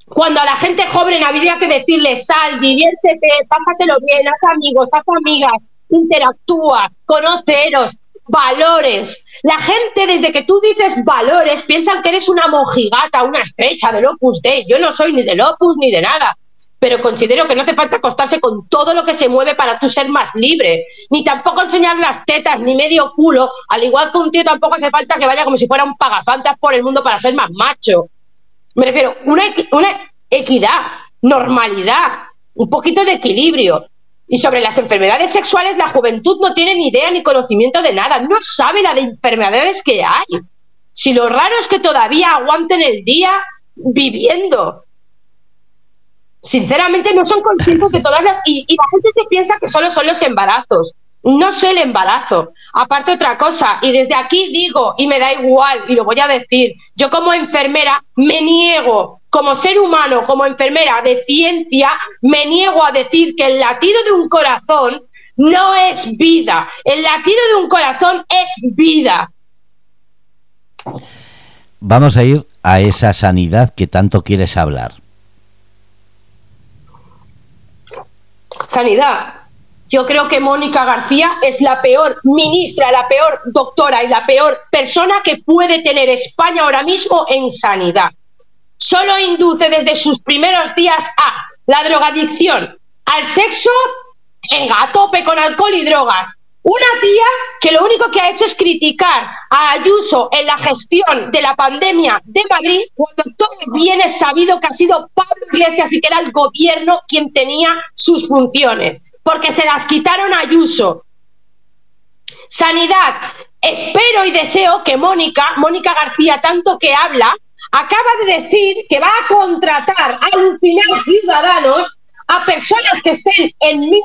Cuando a la gente joven habría que decirle, sal, diviértete, pásatelo bien, haz amigos, haz amigas, interactúa, conoceros, valores. La gente, desde que tú dices valores, piensan que eres una mojigata, una estrecha del Opus Dei. Yo no soy ni del Opus ni de nada. Pero considero que no hace falta acostarse con todo lo que se mueve para tú ser más libre. Ni tampoco enseñar las tetas, ni medio culo. Al igual que un tío tampoco hace falta que vaya como si fuera un pagafantas por el mundo para ser más macho. Me refiero, una, una equidad, normalidad, un poquito de equilibrio. Y sobre las enfermedades sexuales, la juventud no tiene ni idea ni conocimiento de nada, no sabe la de enfermedades que hay. Si lo raro es que todavía aguanten el día viviendo. Sinceramente no son conscientes de todas las... Y, la gente se piensa que solo son los embarazos. No sé el embarazo. Aparte otra cosa, y desde aquí digo, y me da igual, y lo voy a decir, yo como enfermera me niego como ser humano, como enfermera de ciencia, me niego a decir que el latido de un corazón no es vida. El latido de un corazón es vida. Vamos a ir a esa sanidad que tanto quieres hablar. Sanidad. Yo creo que Mónica García es la peor ministra, la peor doctora y la peor persona que puede tener España ahora mismo en sanidad solo induce desde sus primeros días a la drogadicción, al sexo, venga, a tope con alcohol y drogas. Una tía que lo único que ha hecho es criticar a Ayuso en la gestión de la pandemia de Madrid, cuando todo viene sabido que ha sido Pablo Iglesias y que era el gobierno quien tenía sus funciones, porque se las quitaron a Ayuso. Sanidad, espero y deseo que Mónica, Mónica García, tanto que habla, acaba de decir que va a contratar a alucinar ciudadanos a personas que estén en mí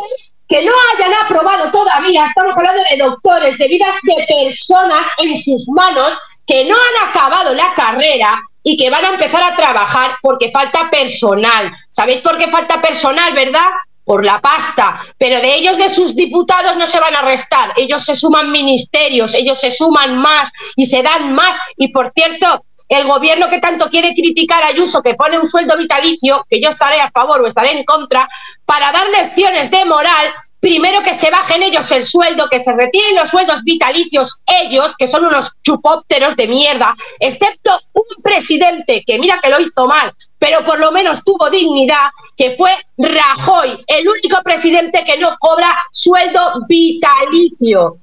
que no hayan aprobado todavía, estamos hablando de doctores, de vidas de personas en sus manos que no han acabado la carrera y que van a empezar a trabajar porque falta personal. ¿Sabéis por qué falta personal, verdad? Por la pasta. Pero de ellos, de sus diputados, no se van a restar. Ellos se suman ministerios, ellos se suman más y se dan más. Y por cierto, el gobierno que tanto quiere criticar a Ayuso, que pone un sueldo vitalicio, que yo estaré a favor o estaré en contra, para dar lecciones de moral, primero que se bajen ellos el sueldo, que se retiren los sueldos vitalicios ellos, que son unos chupópteros de mierda, excepto un presidente que mira que lo hizo mal, pero por lo menos tuvo dignidad, que fue Rajoy, el único presidente que no cobra sueldo vitalicio.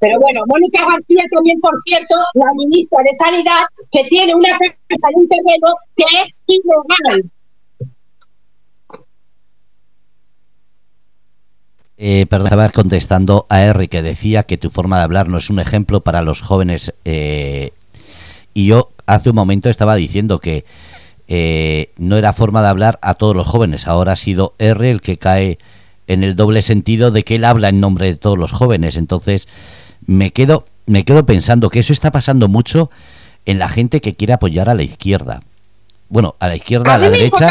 Pero bueno, Mónica García también, por cierto, la ministra de Sanidad, que tiene una casa en un terreno que es ilegal. Eh, perdón, contestando a R que decía que tu forma de hablar no es un ejemplo para los jóvenes. Eh, y yo hace un momento estaba diciendo que eh, no era forma de hablar a todos los jóvenes. Ahora ha sido R el que cae en el doble sentido de que él habla en nombre de todos los jóvenes. Entonces me quedo, me quedo pensando que eso está pasando mucho en la gente que quiere apoyar a la izquierda. Bueno, a la izquierda, a, la derecha.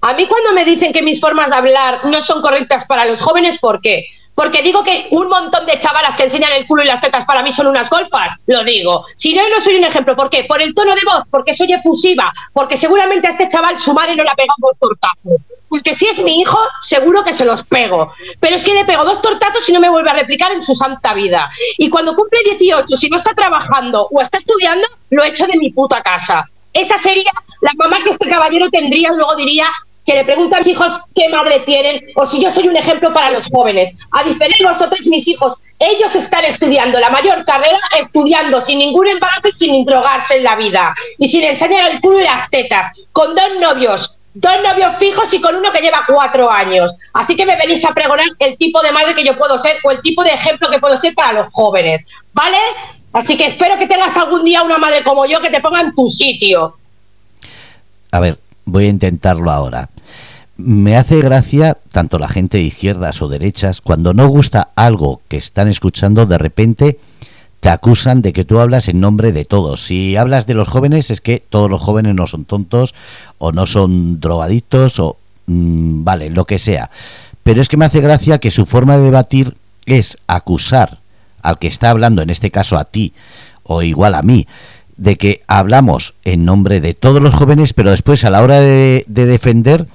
A mí cuando me dicen que mis formas de hablar no son correctas para los jóvenes, ¿por qué? Porque digo que un montón de chavalas que enseñan el culo y las tetas para mí son unas golfas, lo digo. Si no, no soy un ejemplo. ¿Por qué? Por el tono de voz, porque soy efusiva, porque seguramente a este chaval su madre no la pega por tortazo. Porque si es mi hijo, seguro que se los pego. Pero es que le pego dos tortazos y no me vuelve a replicar en su santa vida. Y cuando cumple 18, si no está trabajando o está estudiando, lo echo de mi puta casa. Esa sería la mamá que este caballero tendría, luego diría, que le preguntan a mis hijos qué madre tienen o si yo soy un ejemplo para los jóvenes. A diferencia de vosotros, mis hijos, ellos están estudiando la mayor carrera, estudiando sin ningún embarazo y sin drogarse en la vida. Y sin enseñar el culo y las tetas, con dos novios, dos novios fijos y con uno que lleva cuatro años. Así que me venís a pregonar el tipo de madre que yo puedo ser o el tipo de ejemplo que puedo ser para los jóvenes. ¿Vale? Así que espero que tengas algún día una madre como yo que te ponga en tu sitio. A ver, voy a intentarlo ahora. Me hace gracia tanto la gente de izquierdas o derechas, cuando no gusta algo que están escuchando, de repente te acusan de que tú hablas en nombre de todos. Si hablas de los jóvenes es que todos los jóvenes no son tontos o no son drogadictos o mm, vale, lo que sea. Pero es que me hace gracia que su forma de debatir es acusar al que está hablando, en este caso a ti o igual a mí, de que hablamos en nombre de todos los jóvenes, pero después a la hora de, defender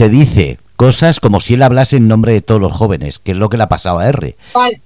te dice cosas como si él hablase en nombre de todos los jóvenes, que es lo que le ha pasado a R. Vale.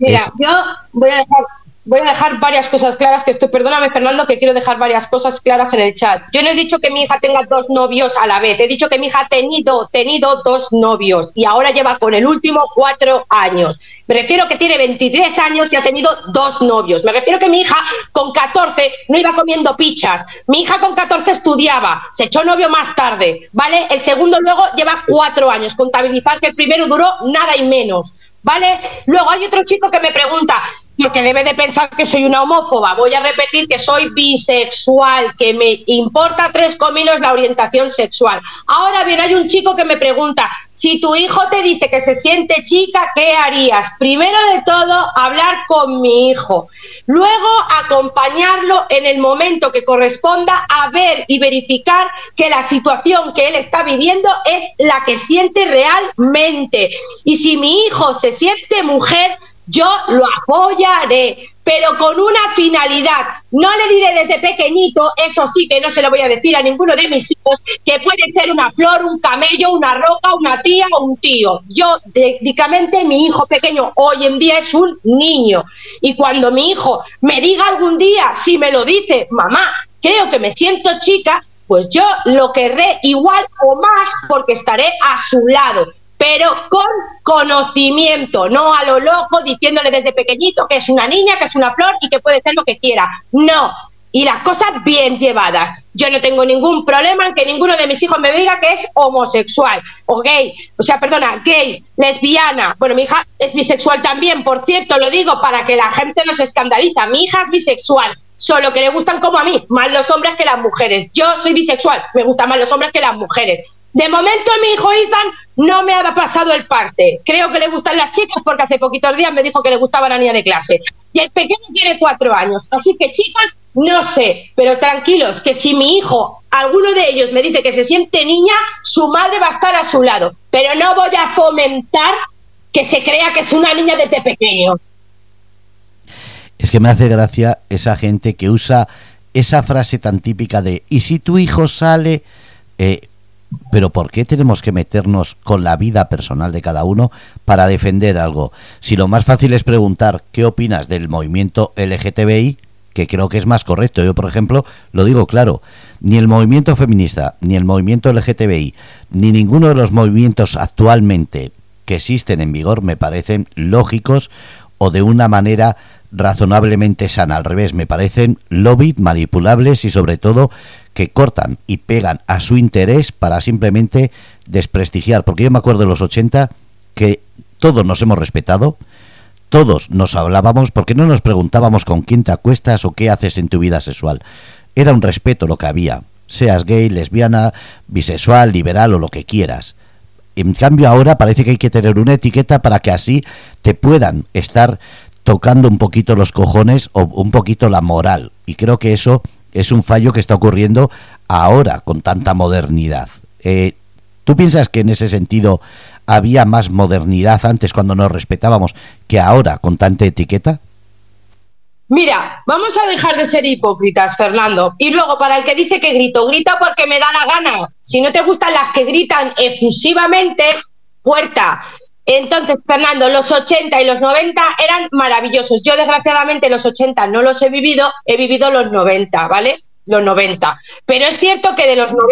Mira, yo voy a dejar voy a dejar varias cosas claras que estoy, perdóname Fernando, que quiero dejar varias cosas claras en el chat. Yo no he dicho que mi hija tenga dos novios a la vez, he dicho que mi hija ha tenido, tenido dos novios y ahora lleva con el último cuatro años. Me refiero que tiene 23 años y ha tenido dos novios. Me refiero que mi hija con 14 no iba comiendo pichas. Mi hija con 14 estudiaba, se echó novio más tarde, ¿vale? El segundo luego lleva cuatro años. Contabilizar que el primero duró nada y menos. ¿Vale? Luego hay otro chico que me pregunta, porque debe de pensar que soy una homófoba. Voy a repetir que soy bisexual, que me importa tres cominos la orientación sexual. Ahora bien, hay un chico que me pregunta, si tu hijo te dice que se siente chica, ¿qué harías? Primero de todo, hablar con mi hijo. Luego, acompañarlo en el momento que corresponda a ver y verificar que la situación que él está viviendo es la que siente realmente. Y si mi hijo se siente mujer, yo lo apoyaré, pero con una finalidad. No le diré desde pequeñito, eso sí que no se lo voy a decir a ninguno de mis hijos, que puede ser una flor, un camello, una roca, una tía o un tío. Yo, técnicamente, mi hijo pequeño hoy en día es un niño. Y cuando mi hijo me diga algún día, si me lo dice, mamá, creo que me siento chica, pues yo lo querré igual o más porque estaré a su lado pero con conocimiento, no a lo loco diciéndole desde pequeñito que es una niña, que es una flor y que puede ser lo que quiera. No, y las cosas bien llevadas. Yo no tengo ningún problema en que ninguno de mis hijos me diga que es homosexual o gay, o sea, perdona, gay, lesbiana. Bueno, mi hija es bisexual también, por cierto, lo digo para que la gente no se escandaliza. Mi hija es bisexual, solo que le gustan como a mí, más los hombres que las mujeres. Yo soy bisexual, me gustan más los hombres que las mujeres. De momento mi hijo Ethan no me ha pasado el parte. Creo que le gustan las chicas porque hace poquitos días me dijo que le gustaba la niña de clase. Y el pequeño tiene cuatro años. Así que chicas, no sé, pero tranquilos, que si mi hijo, alguno de ellos me dice que se siente niña, su madre va a estar a su lado. Pero no voy a fomentar que se crea que es una niña desde pequeño. Es que me hace gracia esa gente que usa esa frase tan típica de ¿y si tu hijo sale? Eh, pero ¿por qué tenemos que meternos con la vida personal de cada uno para defender algo? Si lo más fácil es preguntar qué opinas del movimiento LGTBI, que creo que es más correcto. Yo, por ejemplo, lo digo claro, ni el movimiento feminista, ni el movimiento LGTBI, ni ninguno de los movimientos actualmente que existen en vigor me parecen lógicos o de una manera razonablemente sana. Al revés, me parecen lobby manipulables y sobre todo que cortan y pegan a su interés para simplemente desprestigiar. Porque yo me acuerdo de los 80 que todos nos hemos respetado, todos nos hablábamos porque no nos preguntábamos con quién te acuestas o qué haces en tu vida sexual. Era un respeto lo que había, seas gay, lesbiana, bisexual, liberal o lo que quieras. En cambio ahora parece que hay que tener una etiqueta para que así te puedan estar tocando un poquito los cojones o un poquito la moral. Y creo que eso es un fallo que está ocurriendo ahora con tanta modernidad. Eh, ¿Tú piensas que en ese sentido había más modernidad antes cuando nos respetábamos que ahora con tanta etiqueta? Mira, vamos a dejar de ser hipócritas, Fernando. Y luego, para el que dice que grito, grita porque me da la gana. Si no te gustan las que gritan efusivamente, puerta. Entonces, Fernando, los 80 y los 90 eran maravillosos. Yo, desgraciadamente, los 80 no los he vivido, he vivido los 90, ¿vale? Los 90. Pero es cierto que de los 90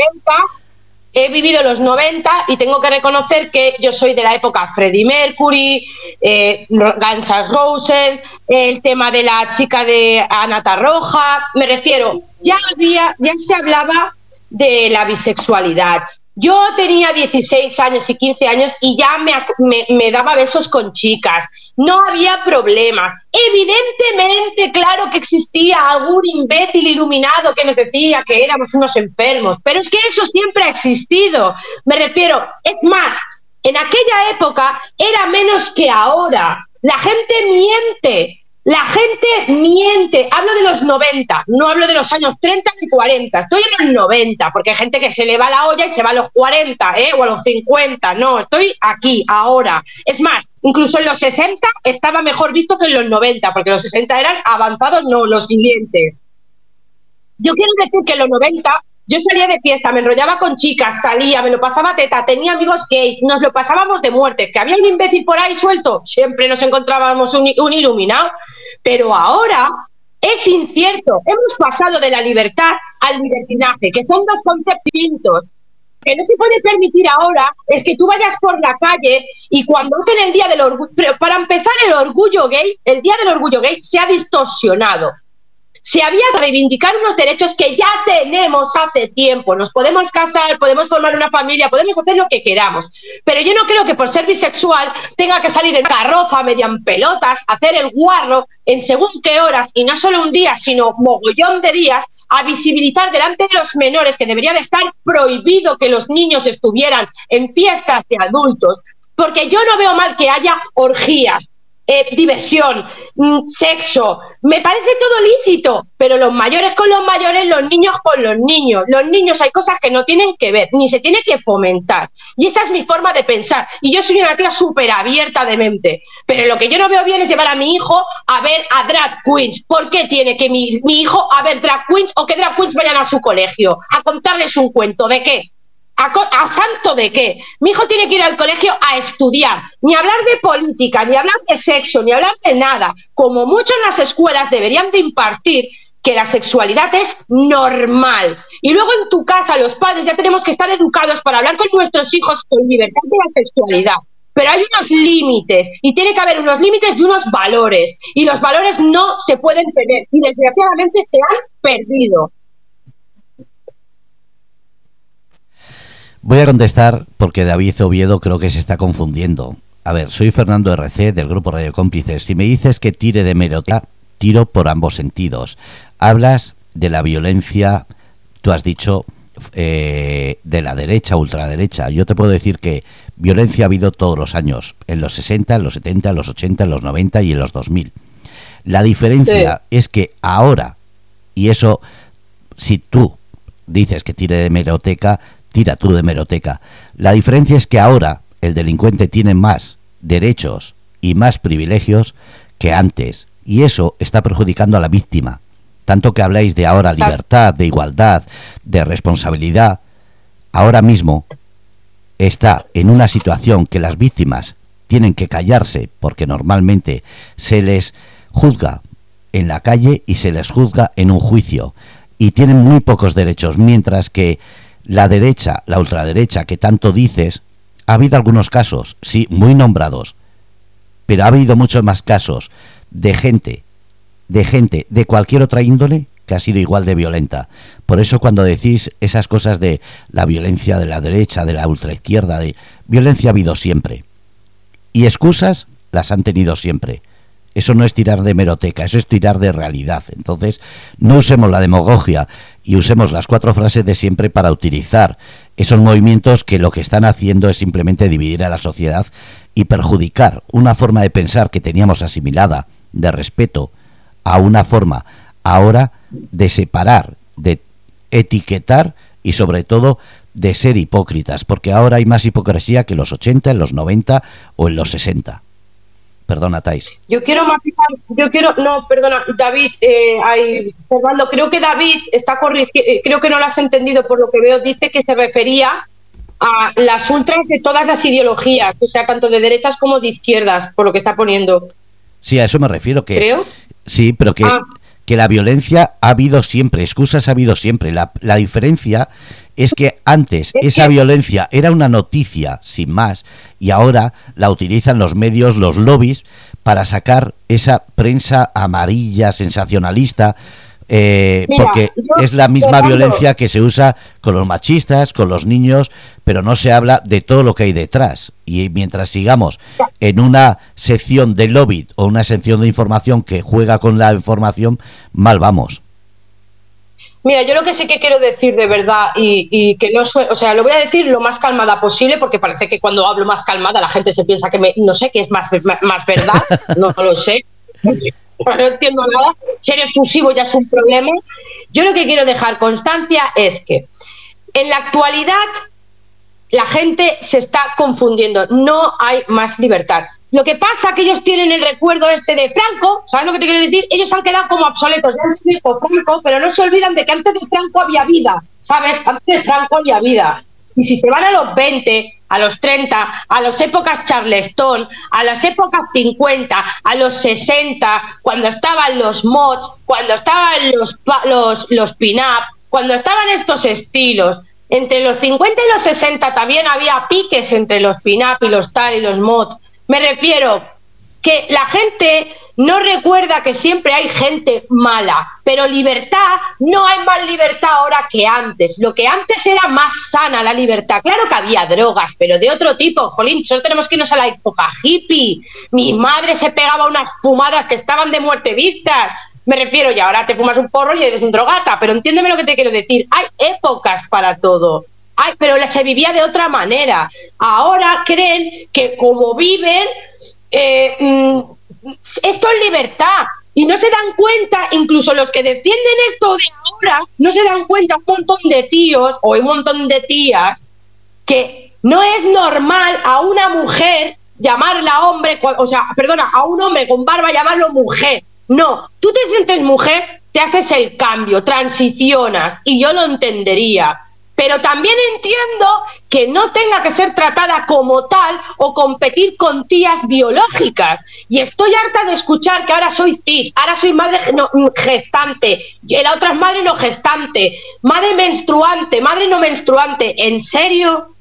he vivido los 90 y tengo que reconocer que yo soy de la época Freddie Mercury, eh, Guns Roses, el tema de la chica de Anata Roja, me refiero, ya había, ya se hablaba de la bisexualidad. Yo tenía 16 años y 15 años y ya me, me daba besos con chicas no había problemas. Evidentemente, claro que existía algún imbécil iluminado que nos decía que éramos unos enfermos, pero es que eso siempre ha existido. Me refiero, es más, en aquella época era menos que ahora. La gente miente, la gente miente. Hablo de los 90, no hablo de los años 30 ni 40. Estoy en los 90, porque hay gente que se le va la olla y se va a los 40, ¿eh? O a los 50. No, estoy aquí, ahora. Es más, incluso en los 60 estaba mejor visto que en los 90, porque los 60 eran avanzados, no, los siguientes. Yo quiero decir que en los 90 yo salía de fiesta, me enrollaba con chicas, salía, me lo pasaba teta, tenía amigos gays, nos lo pasábamos de muerte. Que había un imbécil por ahí suelto, siempre nos encontrábamos un, iluminado. Pero ahora es incierto. Hemos pasado de la libertad al libertinaje, que son dos conceptos distintos. Que no se puede permitir ahora es que tú vayas por la calle y cuando hacen el Día del Orgullo, para empezar el orgullo gay, el Día del Orgullo gay se ha distorsionado se había que reivindicar unos derechos que ya tenemos hace tiempo. Nos podemos casar, podemos formar una familia, podemos hacer lo que queramos. Pero yo no creo que por ser bisexual tenga que salir en carroza, median pelotas, hacer el guarro en según qué horas, y no solo un día, sino mogollón de días, a visibilizar delante de los menores que debería de estar prohibido que los niños estuvieran en fiestas de adultos, porque yo no veo mal que haya orgías, eh, diversión, mm, sexo, me parece todo lícito, pero los mayores con los mayores, los niños con los niños. Los niños hay cosas que no tienen que ver, ni se tiene que fomentar. Y esa es mi forma de pensar. Y yo soy una tía súper abierta de mente. Pero lo que yo no veo bien es llevar a mi hijo a ver a drag queens. ¿Por qué tiene que mi, mi hijo a ver drag queens o que drag queens vayan a su colegio? A contarles un cuento. ¿De qué? ¿A, santo de qué? Mi hijo tiene que ir al colegio a estudiar, ni hablar de política, ni hablar de sexo, ni hablar de nada. Como mucho en las escuelas deberían de impartir que la sexualidad es normal. Y luego en tu casa los padres ya tenemos que estar educados para hablar con nuestros hijos con libertad de la sexualidad. Pero hay unos límites y tiene que haber unos límites y unos valores. Y los valores no se pueden tener y desgraciadamente se han perdido. Voy a contestar porque David Oviedo creo que se está confundiendo. A ver, soy Fernando RC del grupo Radio Cómplices. Si me dices que tire de merotea, tiro por ambos sentidos. Hablas de la violencia, tú has dicho eh, de la derecha, ultraderecha. Yo te puedo decir que violencia ha habido todos los años, en los 60, en los 70, en los 80, en los 90 y en los 2000. La diferencia es que ahora, y eso, si tú dices que tire de meroteca, tira tú de meroteca. La diferencia es que ahora el delincuente tiene más derechos y más privilegios que antes, y eso está perjudicando a la víctima. Tanto que habláis de ahora libertad, de igualdad, de responsabilidad, ahora mismo está en una situación que las víctimas tienen que callarse porque normalmente se les juzga en la calle y se les juzga en un juicio y tienen muy pocos derechos, mientras que la derecha, la ultraderecha que tanto dices, ha habido algunos casos, sí, muy nombrados, pero ha habido muchos más casos de gente, de gente de cualquier otra índole que ha sido igual de violenta. Por eso cuando decís esas cosas de la violencia de la derecha, de la ultraizquierda, de violencia ha habido siempre. Y excusas las han tenido siempre. Eso no es tirar de meroteca, eso es tirar de realidad. Entonces, no usemos la demagogia y usemos las cuatro frases de siempre para utilizar esos movimientos que lo que están haciendo es simplemente dividir a la sociedad y perjudicar una forma de pensar que teníamos asimilada de respeto a una forma ahora de separar, de etiquetar y sobre todo de ser hipócritas, porque ahora hay más hipocresía que en los 80, en los 90 o en los 60. Perdona, Tais. Yo quiero matizar, yo quiero, no, perdona, David, eh, hay, Fernando, creo que David está corrigiendo, eh, creo que no lo has entendido por lo que veo, dice que se refería a las ultras de todas las ideologías, o sea, tanto de derechas como de izquierdas, por lo que está poniendo. Sí, a eso me refiero, que... ¿Creo? Sí, pero que, ah. Que la violencia ha habido siempre, excusas ha habido siempre. La, la diferencia es que antes esa violencia era una noticia sin más y ahora la utilizan los medios, los lobbies, para sacar esa prensa amarilla, sensacionalista, eh, porque es la misma violencia que se usa con los machistas, con los niños, pero no se habla de todo lo que hay detrás. Y mientras sigamos en una sección de lobby o una sección de información que juega con la información, mal vamos. Mira, yo lo que sé que quiero decir de verdad y, que no o sea, lo voy a decir lo más calmada posible porque parece que cuando hablo más calmada la gente se piensa que me, no sé, que es más, más verdad, (laughs) no, lo sé, (laughs) no entiendo nada, ser efusivo ya es un problema. Yo lo que quiero dejar constancia es que en la actualidad la gente se está confundiendo, no hay más libertad. Lo que pasa es que ellos tienen el recuerdo este de Franco, ¿sabes lo que te quiero decir? Ellos han quedado como obsoletos, ya han visto Franco, pero no se olvidan de que antes de Franco había vida, ¿sabes? Antes de Franco había vida. Y si se van a los 20, a los 30, a las épocas Charleston, a las épocas 50, a los 60, cuando estaban los mods, cuando estaban los, los, los pin-up, cuando estaban estos estilos, entre los 50 y los 60 también había piques entre los pin-up y los tal y los mods. Me refiero que la gente no recuerda que siempre hay gente mala, pero libertad, no hay más libertad ahora que antes. Lo que antes era más sana la libertad. Claro que había drogas, pero de otro tipo. Jolín, solo tenemos que irnos a la época hippie. Mi madre se pegaba unas fumadas que estaban de muerte vistas. Me refiero, y ahora te fumas un porro y eres un drogata, pero entiéndeme lo que te quiero decir. Hay épocas para todo. Ay, pero se vivía de otra manera. Ahora creen que como viven, eh, mm, esto es libertad. Y no se dan cuenta, incluso los que defienden esto de ahora, no se dan cuenta un montón de tíos o un montón de tías que no es normal a una mujer llamarla hombre, o sea, perdona, a un hombre con barba llamarlo mujer. No, tú te sientes mujer, te haces el cambio, transicionas, y yo lo entendería pero también entiendo que no tenga que ser tratada como tal o competir con tías biológicas. Y estoy harta de escuchar que ahora soy cis, ahora soy madre gestante, y la otra es madre no gestante, madre menstruante, madre no menstruante. ¿En serio?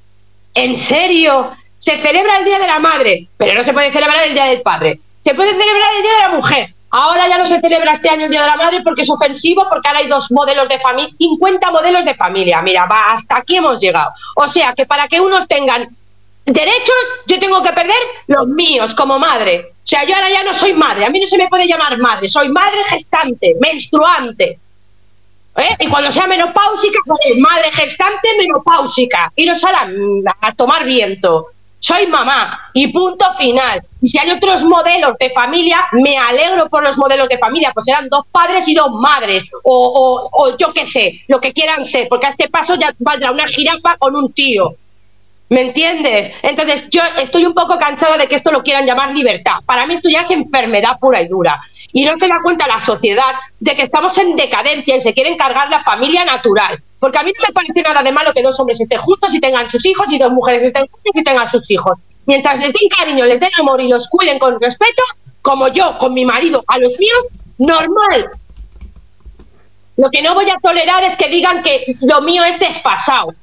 ¿En serio? Se celebra el Día de la Madre, pero no se puede celebrar el Día del Padre. Se puede celebrar el Día de la Mujer, Ahora ya no se celebra este año el Día de la Madre porque es ofensivo, porque ahora hay dos modelos de familia, 50 modelos de familia. Mira, va, hasta aquí hemos llegado. O sea que para que unos tengan derechos, yo tengo que perder los míos como madre. O sea, yo ahora ya no soy madre, a mí no se me puede llamar madre, soy madre gestante, menstruante. ¿Eh? Y cuando sea menopáusica, madre gestante menopáusica. No a, a tomar viento soy mamá y punto final. Y si hay otros modelos de familia, me alegro por los modelos de familia, pues serán dos padres y dos madres, o, o, yo qué sé, lo que quieran ser, porque a este paso ya valdrá una jirafa con un tío. ¿Me entiendes? Entonces yo estoy un poco cansada de que esto lo quieran llamar libertad. Para mí esto ya es enfermedad pura y dura. Y no se da cuenta la sociedad de que estamos en decadencia y se quieren cargar la familia natural. Porque a mí no me parece nada de malo que dos hombres estén juntos y tengan sus hijos y dos mujeres estén juntas y tengan sus hijos. Mientras les den cariño, les den amor y los cuiden con respeto, como yo con mi marido a los míos, normal. Lo que no voy a tolerar es que digan que lo mío es desfasado.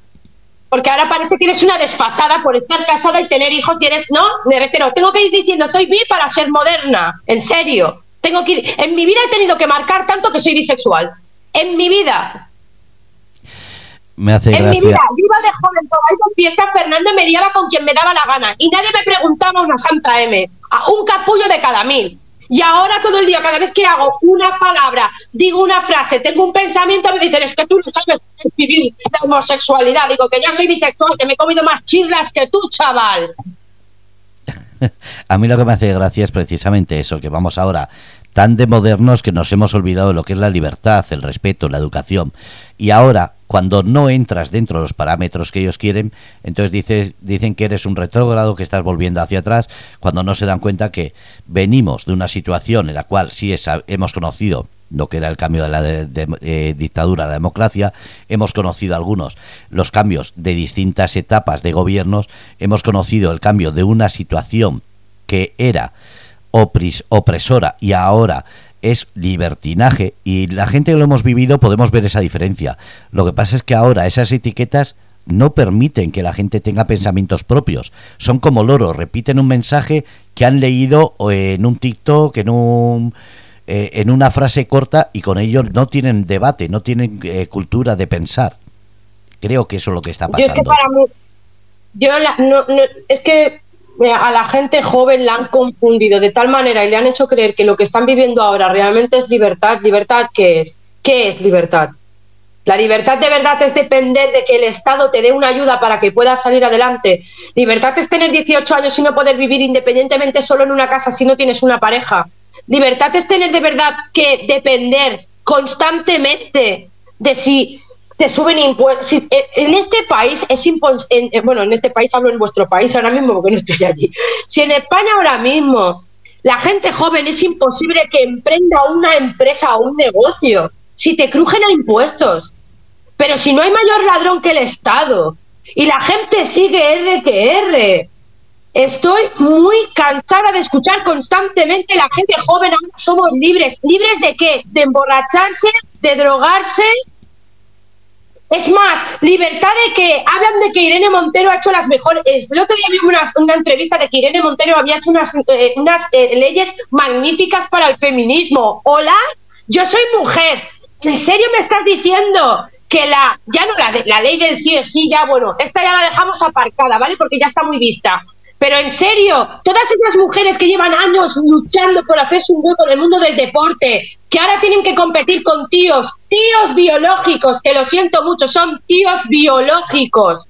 porque ahora parece que eres una desfasada por estar casada y tener hijos y eres, no, me refiero, tengo que ir diciendo soy bi para ser moderna, en serio. Tengo que ir, en mi vida he tenido que marcar tanto que soy bisexual. En mi vida. Me hace en mi vida, yo iba de joven por ahí con fiesta, Fernando me liaba con quien me daba la gana y nadie me preguntaba una santa M, a un capullo de cada mil. Y ahora todo el día, cada vez que hago una palabra, digo una frase, tengo un pensamiento, me dicen, es que tú no sabes vivir la homosexualidad. Digo que ya soy bisexual, que me he comido más chirlas que tú, chaval. (laughs) A mí lo que me hace gracia es precisamente eso, que vamos ahora tan de modernos que nos hemos olvidado de lo que es la libertad, el respeto, la educación. Y ahora cuando no entras dentro de los parámetros que ellos quieren, entonces dices, dicen que eres un retrógrado, que estás volviendo hacia atrás, cuando no se dan cuenta que venimos de una situación en la cual sí hemos conocido lo que era el cambio de la eh, dictadura a la democracia, hemos conocido algunos los cambios de distintas etapas de gobiernos, hemos conocido el cambio de una situación que era opresora y ahora es libertinaje y la gente que lo hemos vivido podemos ver esa diferencia. Lo que pasa es que ahora esas etiquetas no permiten que la gente tenga pensamientos propios. Son como loros, repiten un mensaje que han leído en un TikTok, en un eh, en una frase corta y con ello no tienen debate, no tienen eh, cultura de pensar. Creo que eso es lo que está pasando. Yo es que para mí, yo no, es que a la gente joven la han confundido de tal manera y le han hecho creer que lo que están viviendo ahora realmente es libertad. ¿Libertad qué es? ¿Qué es libertad? La libertad de verdad es depender de que el Estado te dé una ayuda para que puedas salir adelante. Libertad es tener 18 años y no poder vivir independientemente solo en una casa si no tienes una pareja. Libertad es tener de verdad que depender constantemente de si te suben impuestos. Eh, en este país es imposible, eh, bueno, en este país hablo en vuestro país ahora mismo porque no estoy allí. Si en España ahora mismo la gente joven es imposible que emprenda una empresa o un negocio, si te crujen a impuestos. Pero si no hay mayor ladrón que el Estado y la gente sigue R que R. Estoy muy cansada de escuchar constantemente la gente joven, somos libres. ¿Libres de qué? De emborracharse, de drogarse, es más, libertad de que hablan de que Irene Montero ha hecho las mejores. El otro día vi una, entrevista de que Irene Montero había hecho unas, eh, unas eh, leyes magníficas para el feminismo. Hola, yo soy mujer. ¿En serio me estás diciendo que la, ya no la, la ley del sí es sí, ya bueno, esta ya la dejamos aparcada, ¿vale? Porque ya está muy vista. Pero en serio, todas esas mujeres que llevan años luchando por hacerse un hueco en el mundo del deporte, que ahora tienen que competir con tíos, tíos biológicos, que lo siento mucho, son tíos biológicos.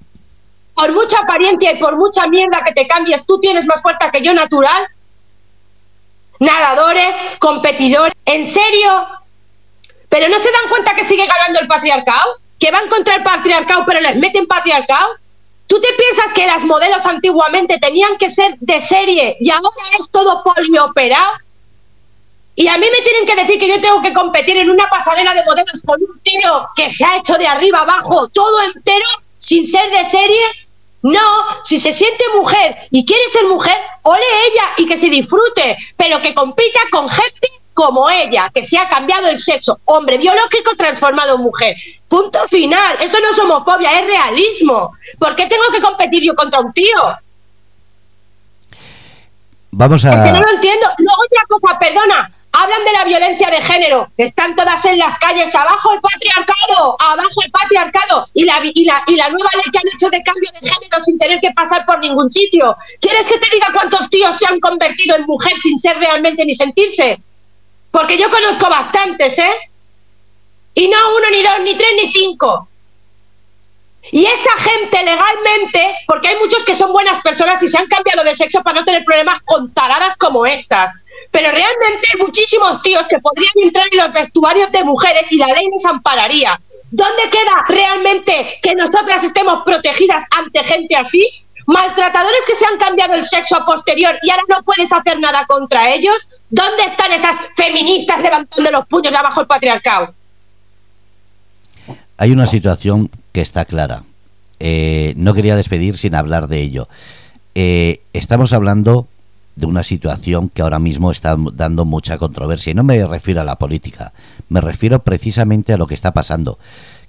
Por mucha apariencia y por mucha mierda que te cambies, tú tienes más fuerza que yo natural. Nadadores, competidores, ¿en serio? ¿Pero no se dan cuenta que sigue ganando el patriarcado? ¿Que van contra el patriarcado pero les meten patriarcado? ¿Tú te piensas que las modelos antiguamente tenían que ser de serie y ahora es todo polioperado? Y a mí me tienen que decir que yo tengo que competir en una pasarela de modelos con un tío que se ha hecho de arriba abajo todo entero sin ser de serie. No, si se siente mujer y quiere ser mujer, ole ella y que se disfrute, pero que compita con gente como ella, que se ha cambiado el sexo, hombre biológico transformado en mujer. Punto final. Eso no es homofobia, es realismo. ¿Por qué tengo que competir yo contra un tío? Vamos a. Es que no lo entiendo. Luego otra cosa, perdona. Hablan de la violencia de género. Están todas en las calles. Abajo el patriarcado. Abajo el patriarcado. Y la, y la, y la nueva ley que han hecho de cambio de género sin tener que pasar por ningún sitio. ¿Quieres que te diga cuántos tíos se han convertido en mujer sin ser realmente ni sentirse? Porque yo conozco bastantes, ¿eh? Y no uno, ni dos, ni tres, ni cinco. Y esa gente legalmente, porque hay muchos que son buenas personas y se han cambiado de sexo para no tener problemas con taradas como estas. Pero realmente hay muchísimos tíos que podrían entrar en los vestuarios de mujeres y la ley les ampararía. ¿Dónde queda realmente que nosotras estemos protegidas ante gente así? Maltratadores que se han cambiado el sexo a posterior y ahora no puedes hacer nada contra ellos. ¿Dónde están esas feministas levantando los puños abajo el patriarcado? Hay una situación que está clara. Eh, no quería despedir sin hablar de ello. Eh, estamos hablando de una situación que ahora mismo está dando mucha controversia. Y no me refiero a la política, me refiero precisamente a lo que está pasando.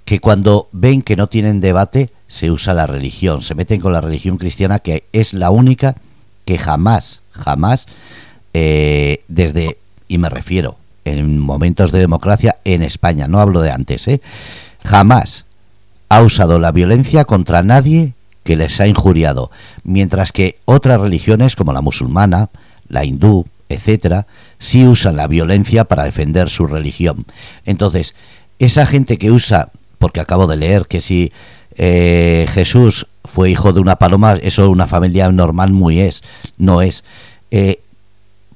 Que cuando ven que no tienen debate, se usa la religión, se meten con la religión cristiana que es la única que jamás, jamás, eh, desde, y me refiero, en momentos de democracia en España, no hablo de antes, ¿eh? jamás ha usado la violencia contra nadie que les ha injuriado, mientras que otras religiones como la musulmana, la hindú, etcétera, sí usan la violencia para defender su religión. Entonces, esa gente que usa, porque acabo de leer que si eh, Jesús fue hijo de una paloma, eso una familia normal muy es, no es. Eh,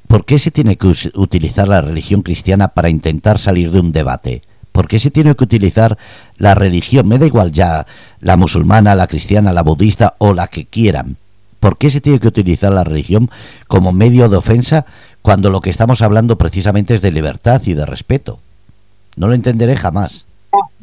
¿Por qué se tiene que utilizar la religión cristiana para intentar salir de un debate? ¿Por qué se tiene que utilizar la religión? Me da igual ya la musulmana, la cristiana, la budista o la que quieran. ¿Por qué se tiene que utilizar la religión como medio de ofensa cuando lo que estamos hablando precisamente es de libertad y de respeto? No lo entenderé jamás.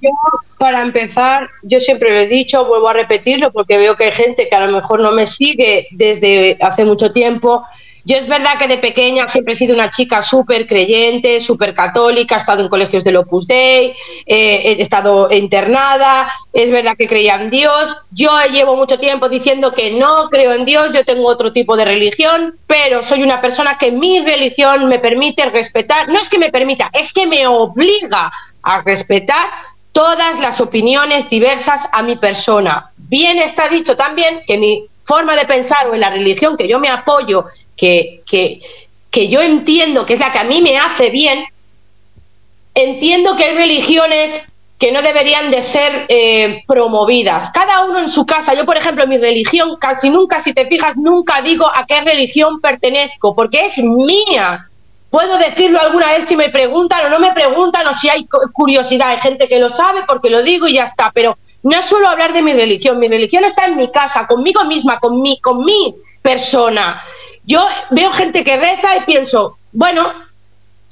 Yo, para empezar, yo siempre lo he dicho, vuelvo a repetirlo, porque veo que hay gente que a lo mejor no me sigue desde hace mucho tiempo yo es verdad que de pequeña siempre he sido una chica súper creyente, súper católica, he estado en colegios del Opus Dei, eh, he estado internada, es verdad que creía en Dios. Yo llevo mucho tiempo diciendo que no creo en Dios, yo tengo otro tipo de religión, pero soy una persona que mi religión me permite respetar, no es que me permita, es que me obliga a respetar todas las opiniones diversas a mi persona. Bien está dicho también que mi forma de pensar o en la religión que yo me apoyo que, que, yo entiendo que es la que a mí me hace bien, entiendo que hay religiones que no deberían de ser eh, promovidas. Cada uno en su casa. Yo, por ejemplo, mi religión, casi nunca, si te fijas, nunca digo a qué religión pertenezco, porque es mía. Puedo decirlo alguna vez si me preguntan o no me preguntan o si hay curiosidad. Hay gente que lo sabe porque lo digo y ya está. Pero no suelo hablar de mi religión. Mi religión está en mi casa, conmigo misma, con mi, con mi persona. Yo veo gente que reza y pienso, bueno,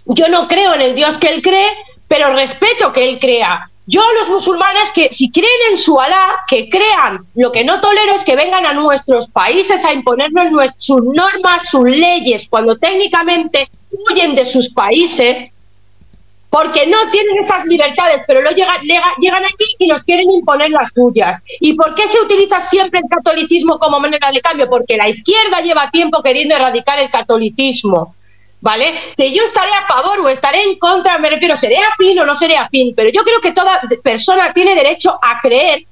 yo no creo en el Dios que él cree, pero respeto que él crea. Yo a los musulmanes que si creen en su Alá, que crean, lo que no tolero es que vengan a nuestros países a imponernos sus normas, sus leyes, cuando técnicamente huyen de sus países porque no tienen esas libertades, pero lo llegan, llegan aquí y nos quieren imponer las suyas. ¿Y por qué se utiliza siempre el catolicismo como moneda de cambio? Porque la izquierda lleva tiempo queriendo erradicar el catolicismo. ¿Vale? Que yo estaré a favor o estaré en contra, me refiero, seré afín o no seré afín, pero yo creo que toda persona tiene derecho a creer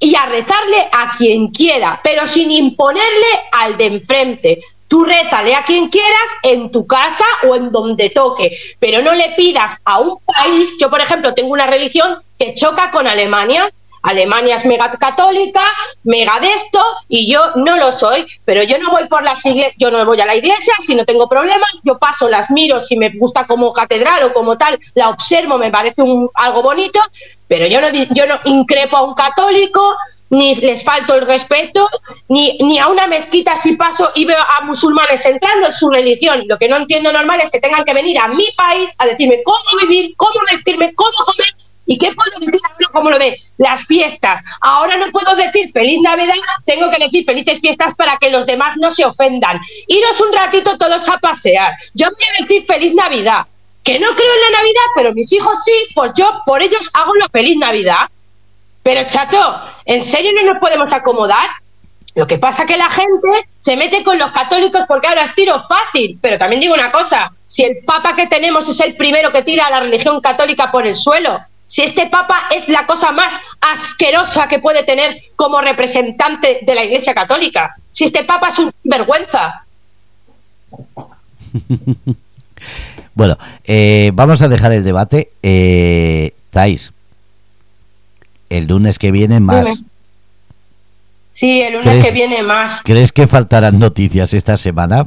y a rezarle a quien quiera, pero sin imponerle al de enfrente. Tú rézale a quien quieras en tu casa o en donde toque, pero no le pidas a un país. Yo, por ejemplo, tengo una religión que choca con Alemania. Alemania es mega católica, mega de esto, y yo no lo soy, pero yo no voy por las yo no voy a la iglesia si no tengo problemas, yo paso, las miro, si me gusta como catedral o como tal, la observo, me parece un, algo bonito, pero yo no, yo no increpo a un católico, ni les falto el respeto, ni, ni a una mezquita si paso y veo a musulmanes entrando en su religión. Lo que no entiendo normal es que tengan que venir a mi país a decirme cómo vivir, cómo vestirme, cómo comer. ¿Y qué puedo decir como lo de las fiestas? Ahora no puedo decir feliz Navidad, tengo que decir felices fiestas para que los demás no se ofendan. Iros un ratito todos a pasear. Yo voy a decir feliz Navidad. Que no creo en la Navidad, pero mis hijos sí, pues yo por ellos hago la feliz Navidad. Pero chato, ¿en serio no nos podemos acomodar? Lo que pasa es que la gente se mete con los católicos porque ahora es tiro fácil. Pero también digo una cosa, si el papa que tenemos es el primero que tira a la religión católica por el suelo, si este papa es la cosa más asquerosa que puede tener como representante de la Iglesia Católica, si este papa es un vergüenza. (laughs) bueno, eh, vamos a dejar el debate. Eh, Thais, el lunes que viene más. Sí, el lunes que viene más. ¿Crees que faltarán noticias esta semana?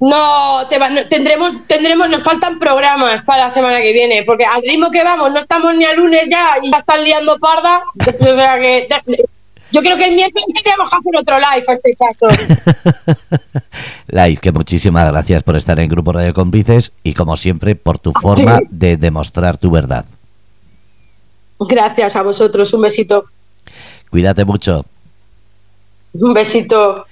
No, tendremos, tendremos, nos faltan programas para la semana que viene, porque al ritmo que vamos, no estamos ni al lunes ya y ya están liando parda. (laughs) O sea que yo creo que el miércoles tendríamos que hacer otro live a este caso. (laughs) live, que muchísimas gracias por estar en Grupo Radio Cómplices y como siempre por tu forma de demostrar tu verdad. Gracias a vosotros, un besito. Cuídate mucho. Un besito.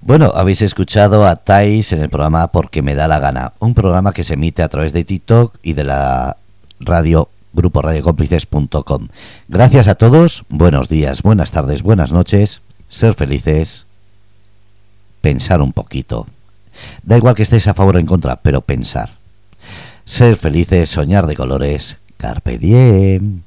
Bueno, habéis escuchado a Thais en el programa Porque me da la gana, un programa que se emite a través de TikTok y de la radio grupo radiocómplices.com. Gracias a todos, buenos días, buenas tardes, buenas noches, ser felices, pensar un poquito. Da igual que estéis a favor o en contra, pero pensar. Ser felices, soñar de colores, Carpe diem.